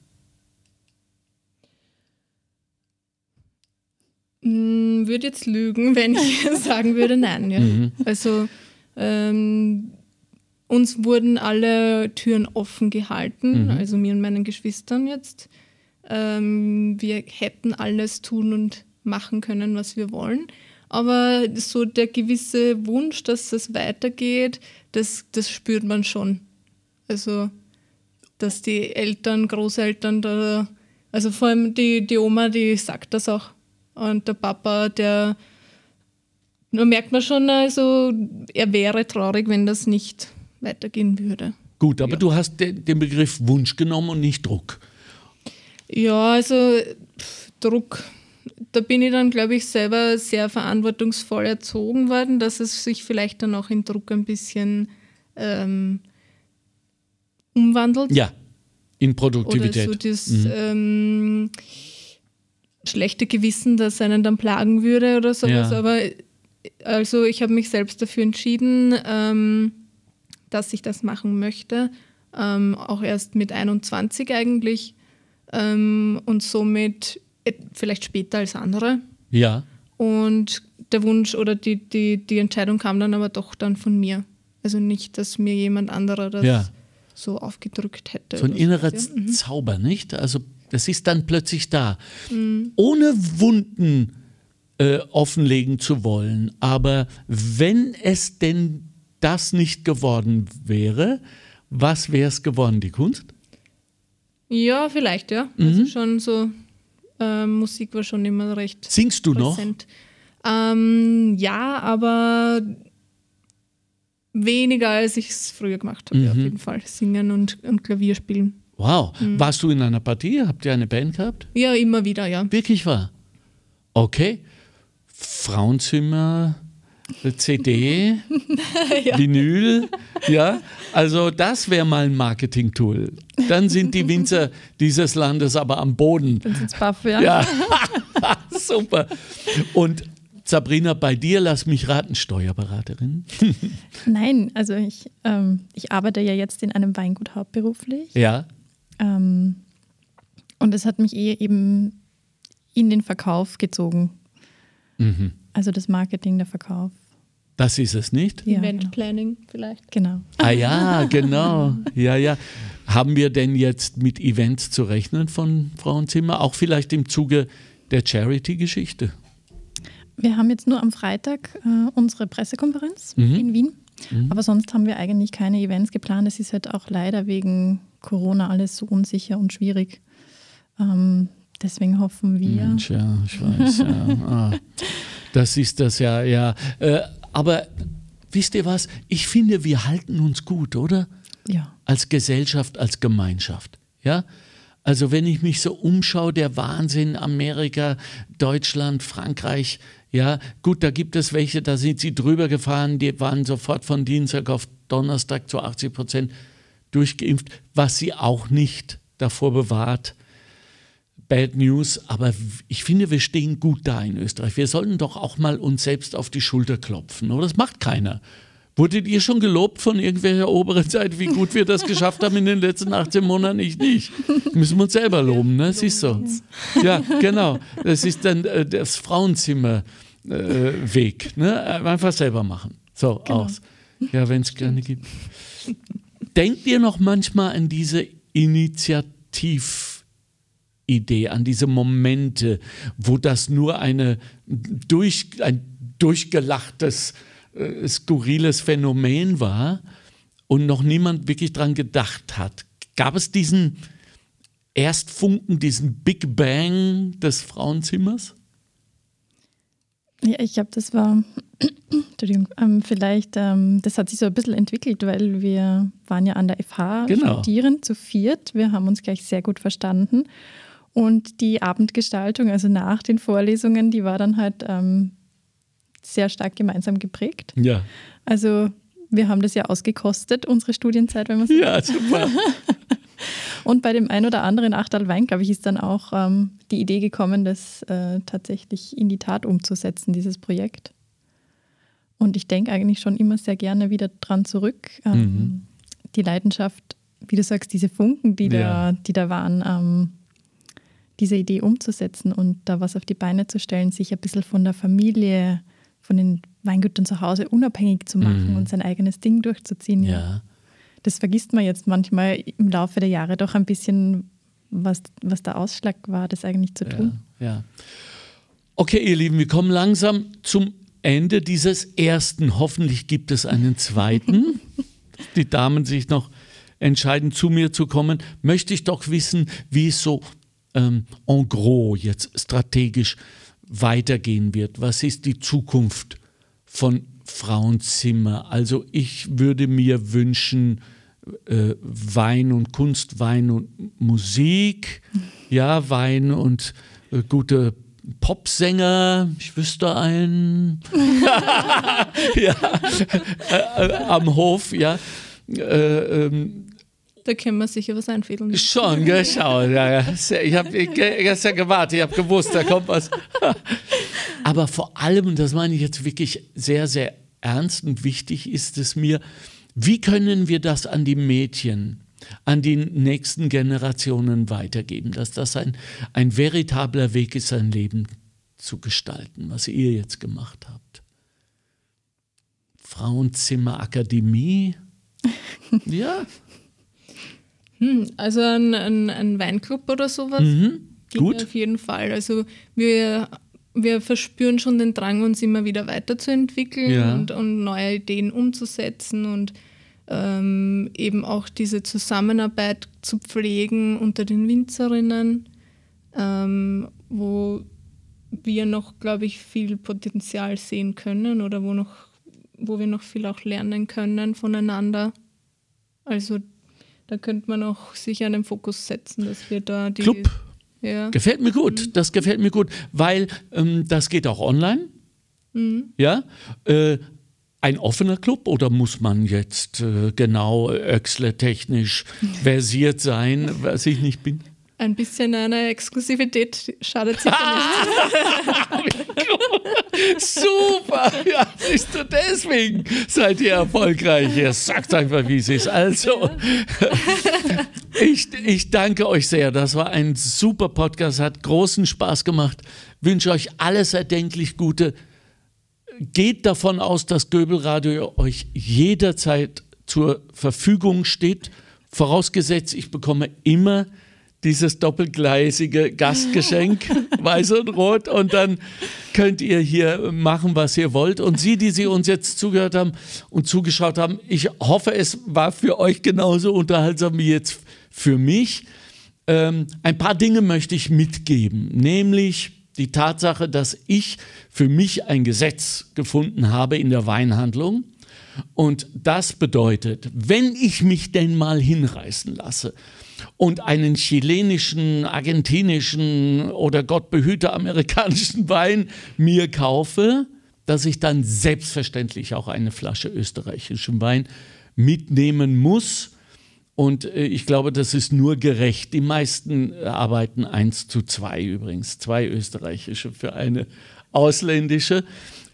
Mm, Würde jetzt lügen, wenn ich sagen würde, nein. Ja. Also ähm, uns wurden alle Türen offen gehalten, also mir und meinen Geschwistern jetzt. Ähm, wir hätten alles tun und machen können, was wir wollen. Aber so der gewisse Wunsch, dass es weitergeht, das, das spürt man schon. Also, dass die Eltern, Großeltern da, also vor allem die, die Oma, die sagt das auch. Und der Papa, der, da merkt man schon, also er wäre traurig, wenn das nicht weitergehen würde. Gut, aber du hast de den Begriff Wunsch genommen und nicht Druck. Ja, also pff, Druck. Da bin ich dann, glaube ich, selber sehr verantwortungsvoll erzogen worden, dass es sich vielleicht dann auch in Druck ein bisschen ähm, umwandelt. Ja, in Oder Produktivität. so das ähm, schlechte Gewissen, das einen dann plagen würde oder sowas. Ja. Aber also ich habe mich selbst dafür entschieden, ähm, dass ich das machen möchte. Ähm, auch erst mit 21 eigentlich. Ähm, und somit äh, vielleicht später als andere. ja, Und der Wunsch oder die, die, die Entscheidung kam dann aber doch dann von mir. Also nicht, dass mir jemand anderer das Ja. so aufgedrückt hätte. so ein innerer ja. Mhm. Zauber, nicht? Also das ist dann plötzlich da. Ohne Wunden äh, offenlegen zu wollen. Aber wenn es denn das nicht geworden wäre, was wäre es geworden? Die Kunst? Ja, vielleicht, ja. Mhm. Also schon so, ähm, Musik war schon immer recht Singst du noch? präsent. Ähm, ja, aber weniger, als ich es früher gemacht habe, ja, Mhm. auf jeden Fall. Singen und, und Klavier spielen. Wow. Mhm. Warst du in einer Partie? Habt ihr eine Band gehabt? Ja, immer wieder, ja. Wirklich wahr? Okay. Frauenzimmer, CD, Vinyl, ja. Also das wäre mal ein Marketing-Tool. Dann sind die Winzer dieses Landes aber am Boden. Dann sind's baff, ja. Ja, super. Und Sabrina, bei dir, lass mich raten, Steuerberaterin. Nein, also ich, ähm, ich arbeite ja jetzt in einem Weingut hauptberuflich. Ja, Ähm, und es hat mich eher eben in den Verkauf gezogen. Mhm. Also das Marketing, der Verkauf. das ist es nicht? Ja, Event genau. Planning vielleicht. genau. Ah ja, genau. Ja, ja. Haben wir denn jetzt mit Events zu rechnen von Frauenzimmer? Auch vielleicht im Zuge der Charity-Geschichte? Wir haben jetzt nur am Freitag äh, unsere Pressekonferenz in Wien. Aber sonst haben wir eigentlich keine Events geplant. Es ist halt auch leider wegen Corona alles so unsicher und schwierig. Ähm, deswegen hoffen wir. Mensch, ja, ich weiß. Ja. Ah, das ist das ja, ja. Äh, aber wisst ihr was? Ich finde, wir halten uns gut, oder? Ja. als Gesellschaft, als Gemeinschaft. Ja? Also wenn ich mich so umschaue, der Wahnsinn, Amerika, Deutschland, Frankreich, ja, gut, da gibt es welche, da sind sie drüber gefahren, die waren sofort von Dienstag auf Donnerstag zu 80 Prozent durchgeimpft, was sie auch nicht davor bewahrt, Bad News, aber ich finde, wir stehen gut da in Österreich. Wir sollten doch auch mal uns selbst auf die Schulter klopfen, oder? Das macht keiner. Wurdet ihr schon gelobt von irgendwelcher oberen Seite, wie gut wir das geschafft haben in den letzten 18 Monaten? Ich nicht. Müssen wir uns selber loben, ne? Siehst du? Ja, genau. Das ist dann äh, das Frauenzimmerweg, äh, ne? Einfach selber machen. So, genau. aus. Ja, wenn es gerne gibt. Denkt ihr noch manchmal an diese Initiatividee, an diese Momente, wo das nur eine durch, ein durchgelachtes äh, skurriles Phänomen war und noch niemand wirklich dran gedacht hat. Gab es diesen Erstfunken, diesen Big Bang des Frauenzimmers? Ja, ich glaube, das war, Entschuldigung, ähm, vielleicht, ähm, das hat sich so ein bisschen entwickelt, weil wir waren ja an der FH genau. studieren zu viert. Wir haben uns gleich sehr gut verstanden. Und die Abendgestaltung, also nach den Vorlesungen, die war dann halt ähm, sehr stark gemeinsam geprägt. Ja. Also wir haben das ja ausgekostet, unsere Studienzeit, wenn man so Ja, super. Und bei dem ein oder anderen Achtal Wein, glaube ich, ist dann auch ähm, die Idee gekommen, das äh, tatsächlich in die Tat umzusetzen, dieses Projekt. Und ich denke eigentlich schon immer sehr gerne wieder dran zurück. Ähm, mhm. Die Leidenschaft, wie du sagst, diese Funken, die, ja. da, die da waren, ähm, diese Idee umzusetzen und da was auf die Beine zu stellen, sich ein bisschen von der Familie von den Weingütern zu Hause unabhängig zu machen mhm. und sein eigenes Ding durchzuziehen. Ja. Das vergisst man jetzt manchmal im Laufe der Jahre doch ein bisschen, was, was der Ausschlag war, das eigentlich zu tun. Ja, ja. Okay, ihr Lieben, wir kommen langsam zum Ende dieses ersten. Hoffentlich gibt es einen zweiten. Die Damen sich noch entscheiden, zu mir zu kommen. Möchte ich doch wissen, wie es so ähm, en gros jetzt strategisch weitergehen wird. Was ist die Zukunft von Frauenzimmer? Also ich würde mir wünschen, äh, Wein und Kunst, Wein und Musik, ja, Wein und äh, gute Popsänger, ich wüsste einen, ja, äh, äh, am Hof, ja. Äh, ähm, da können wir sicher was einfädeln. Schon, gell, schau. Ja. Ich habe gestern gewartet, ich habe gewusst, da kommt was. Aber vor allem, das meine ich jetzt wirklich sehr, sehr ernst und wichtig, ist es mir, wie können wir das an die Mädchen, an die nächsten Generationen weitergeben, dass das ein, ein veritabler Weg ist, sein Leben zu gestalten, was ihr jetzt gemacht habt. Frauenzimmerakademie, ja, hm, also ein, ein, ein, Weinclub oder sowas. Mhm. Gut. Auf jeden Fall. Also wir, wir verspüren schon den Drang, uns immer wieder weiterzuentwickeln ja. und, und neue Ideen umzusetzen und ähm, eben auch diese Zusammenarbeit zu pflegen unter den Winzerinnen, ähm, wo wir noch, glaube ich, viel Potenzial sehen können oder wo, noch, wo wir noch viel auch lernen können voneinander. Also da könnte man auch sicher einen Fokus setzen, dass wir da die. Club. Ja. Gefällt mir gut. Mhm. Das gefällt mir gut, weil ähm, das geht auch online. Mhm. Ja. Äh, ein offener Club oder muss man jetzt äh, genau Öxler-technisch versiert sein, was ich nicht bin? Ein bisschen eine Exklusivität schadet sicher nicht. Super! Ja, siehst du, deswegen seid ihr erfolgreich. Ihr sagt einfach, wie es ist. Also, ich, ich danke euch sehr. Das war ein super Podcast, hat großen Spaß gemacht. Wünsche euch alles erdenklich Gute. Geht davon aus, dass Göbelradio euch jederzeit zur Verfügung steht. Vorausgesetzt, ich bekomme immer dieses doppelgleisige Gastgeschenk, weiß und rot. Und dann könnt ihr hier machen, was ihr wollt. Und Sie, die Sie uns jetzt zugehört haben und zugeschaut haben, ich hoffe, es war für euch genauso unterhaltsam wie jetzt für mich. Ähm, ein paar Dinge möchte ich mitgeben, nämlich die Tatsache, dass ich für mich ein Gesetz gefunden habe in der Weinhandlung. Und das bedeutet, wenn ich mich denn mal hinreißen lasse, und einen chilenischen, argentinischen oder Gott behüte amerikanischen Wein mir kaufe, dass ich dann selbstverständlich auch eine Flasche österreichischen Wein mitnehmen muss. Und äh, ich glaube, das ist nur gerecht. Die meisten äh, arbeiten 1 zu 2 übrigens. Zwei österreichische für eine ausländische.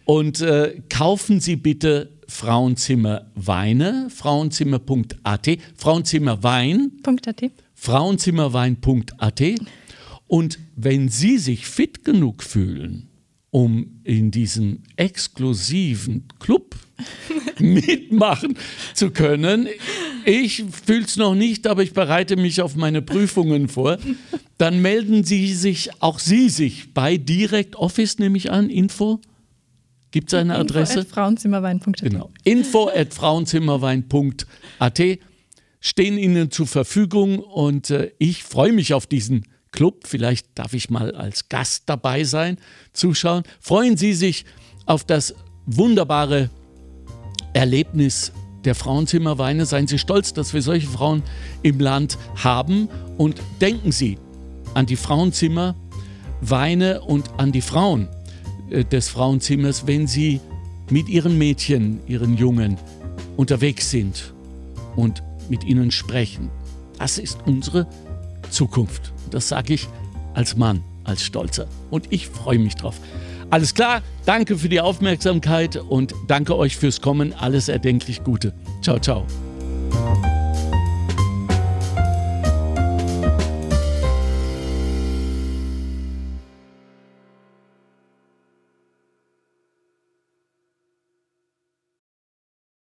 Und äh, kaufen Sie bitte Frauenzimmer Weine, frauenzimmer.at, Frauenzimmerwein.at, frauenzimmerwein.at. Und wenn Sie sich fit genug fühlen, um in diesem exklusiven Club mitmachen zu können. Ich fühle es noch nicht, aber ich bereite mich auf meine Prüfungen vor. Dann melden Sie sich, auch Sie sich bei Direct Office, nehme ich an, Info. Gibt es eine Adresse? Info at frauenzimmerwein.at. Genau. Info at frauenzimmerwein.at stehen Ihnen zur Verfügung und äh, ich freue mich auf diesen Club. Vielleicht darf ich mal als Gast dabei sein, zuschauen. Freuen Sie sich auf das wunderbare Erlebnis der Frauenzimmerweine. Seien Sie stolz, dass wir solche Frauen im Land haben und denken Sie an die Frauenzimmerweine und an die Frauen des Frauenzimmers, wenn Sie mit Ihren Mädchen, Ihren Jungen unterwegs sind und mit ihnen sprechen. Das ist unsere Zukunft. Das sage ich als Mann, als Stolzer. Und ich freue mich drauf. Alles klar, danke für die Aufmerksamkeit und danke euch fürs Kommen. Alles erdenklich Gute. Ciao, ciao.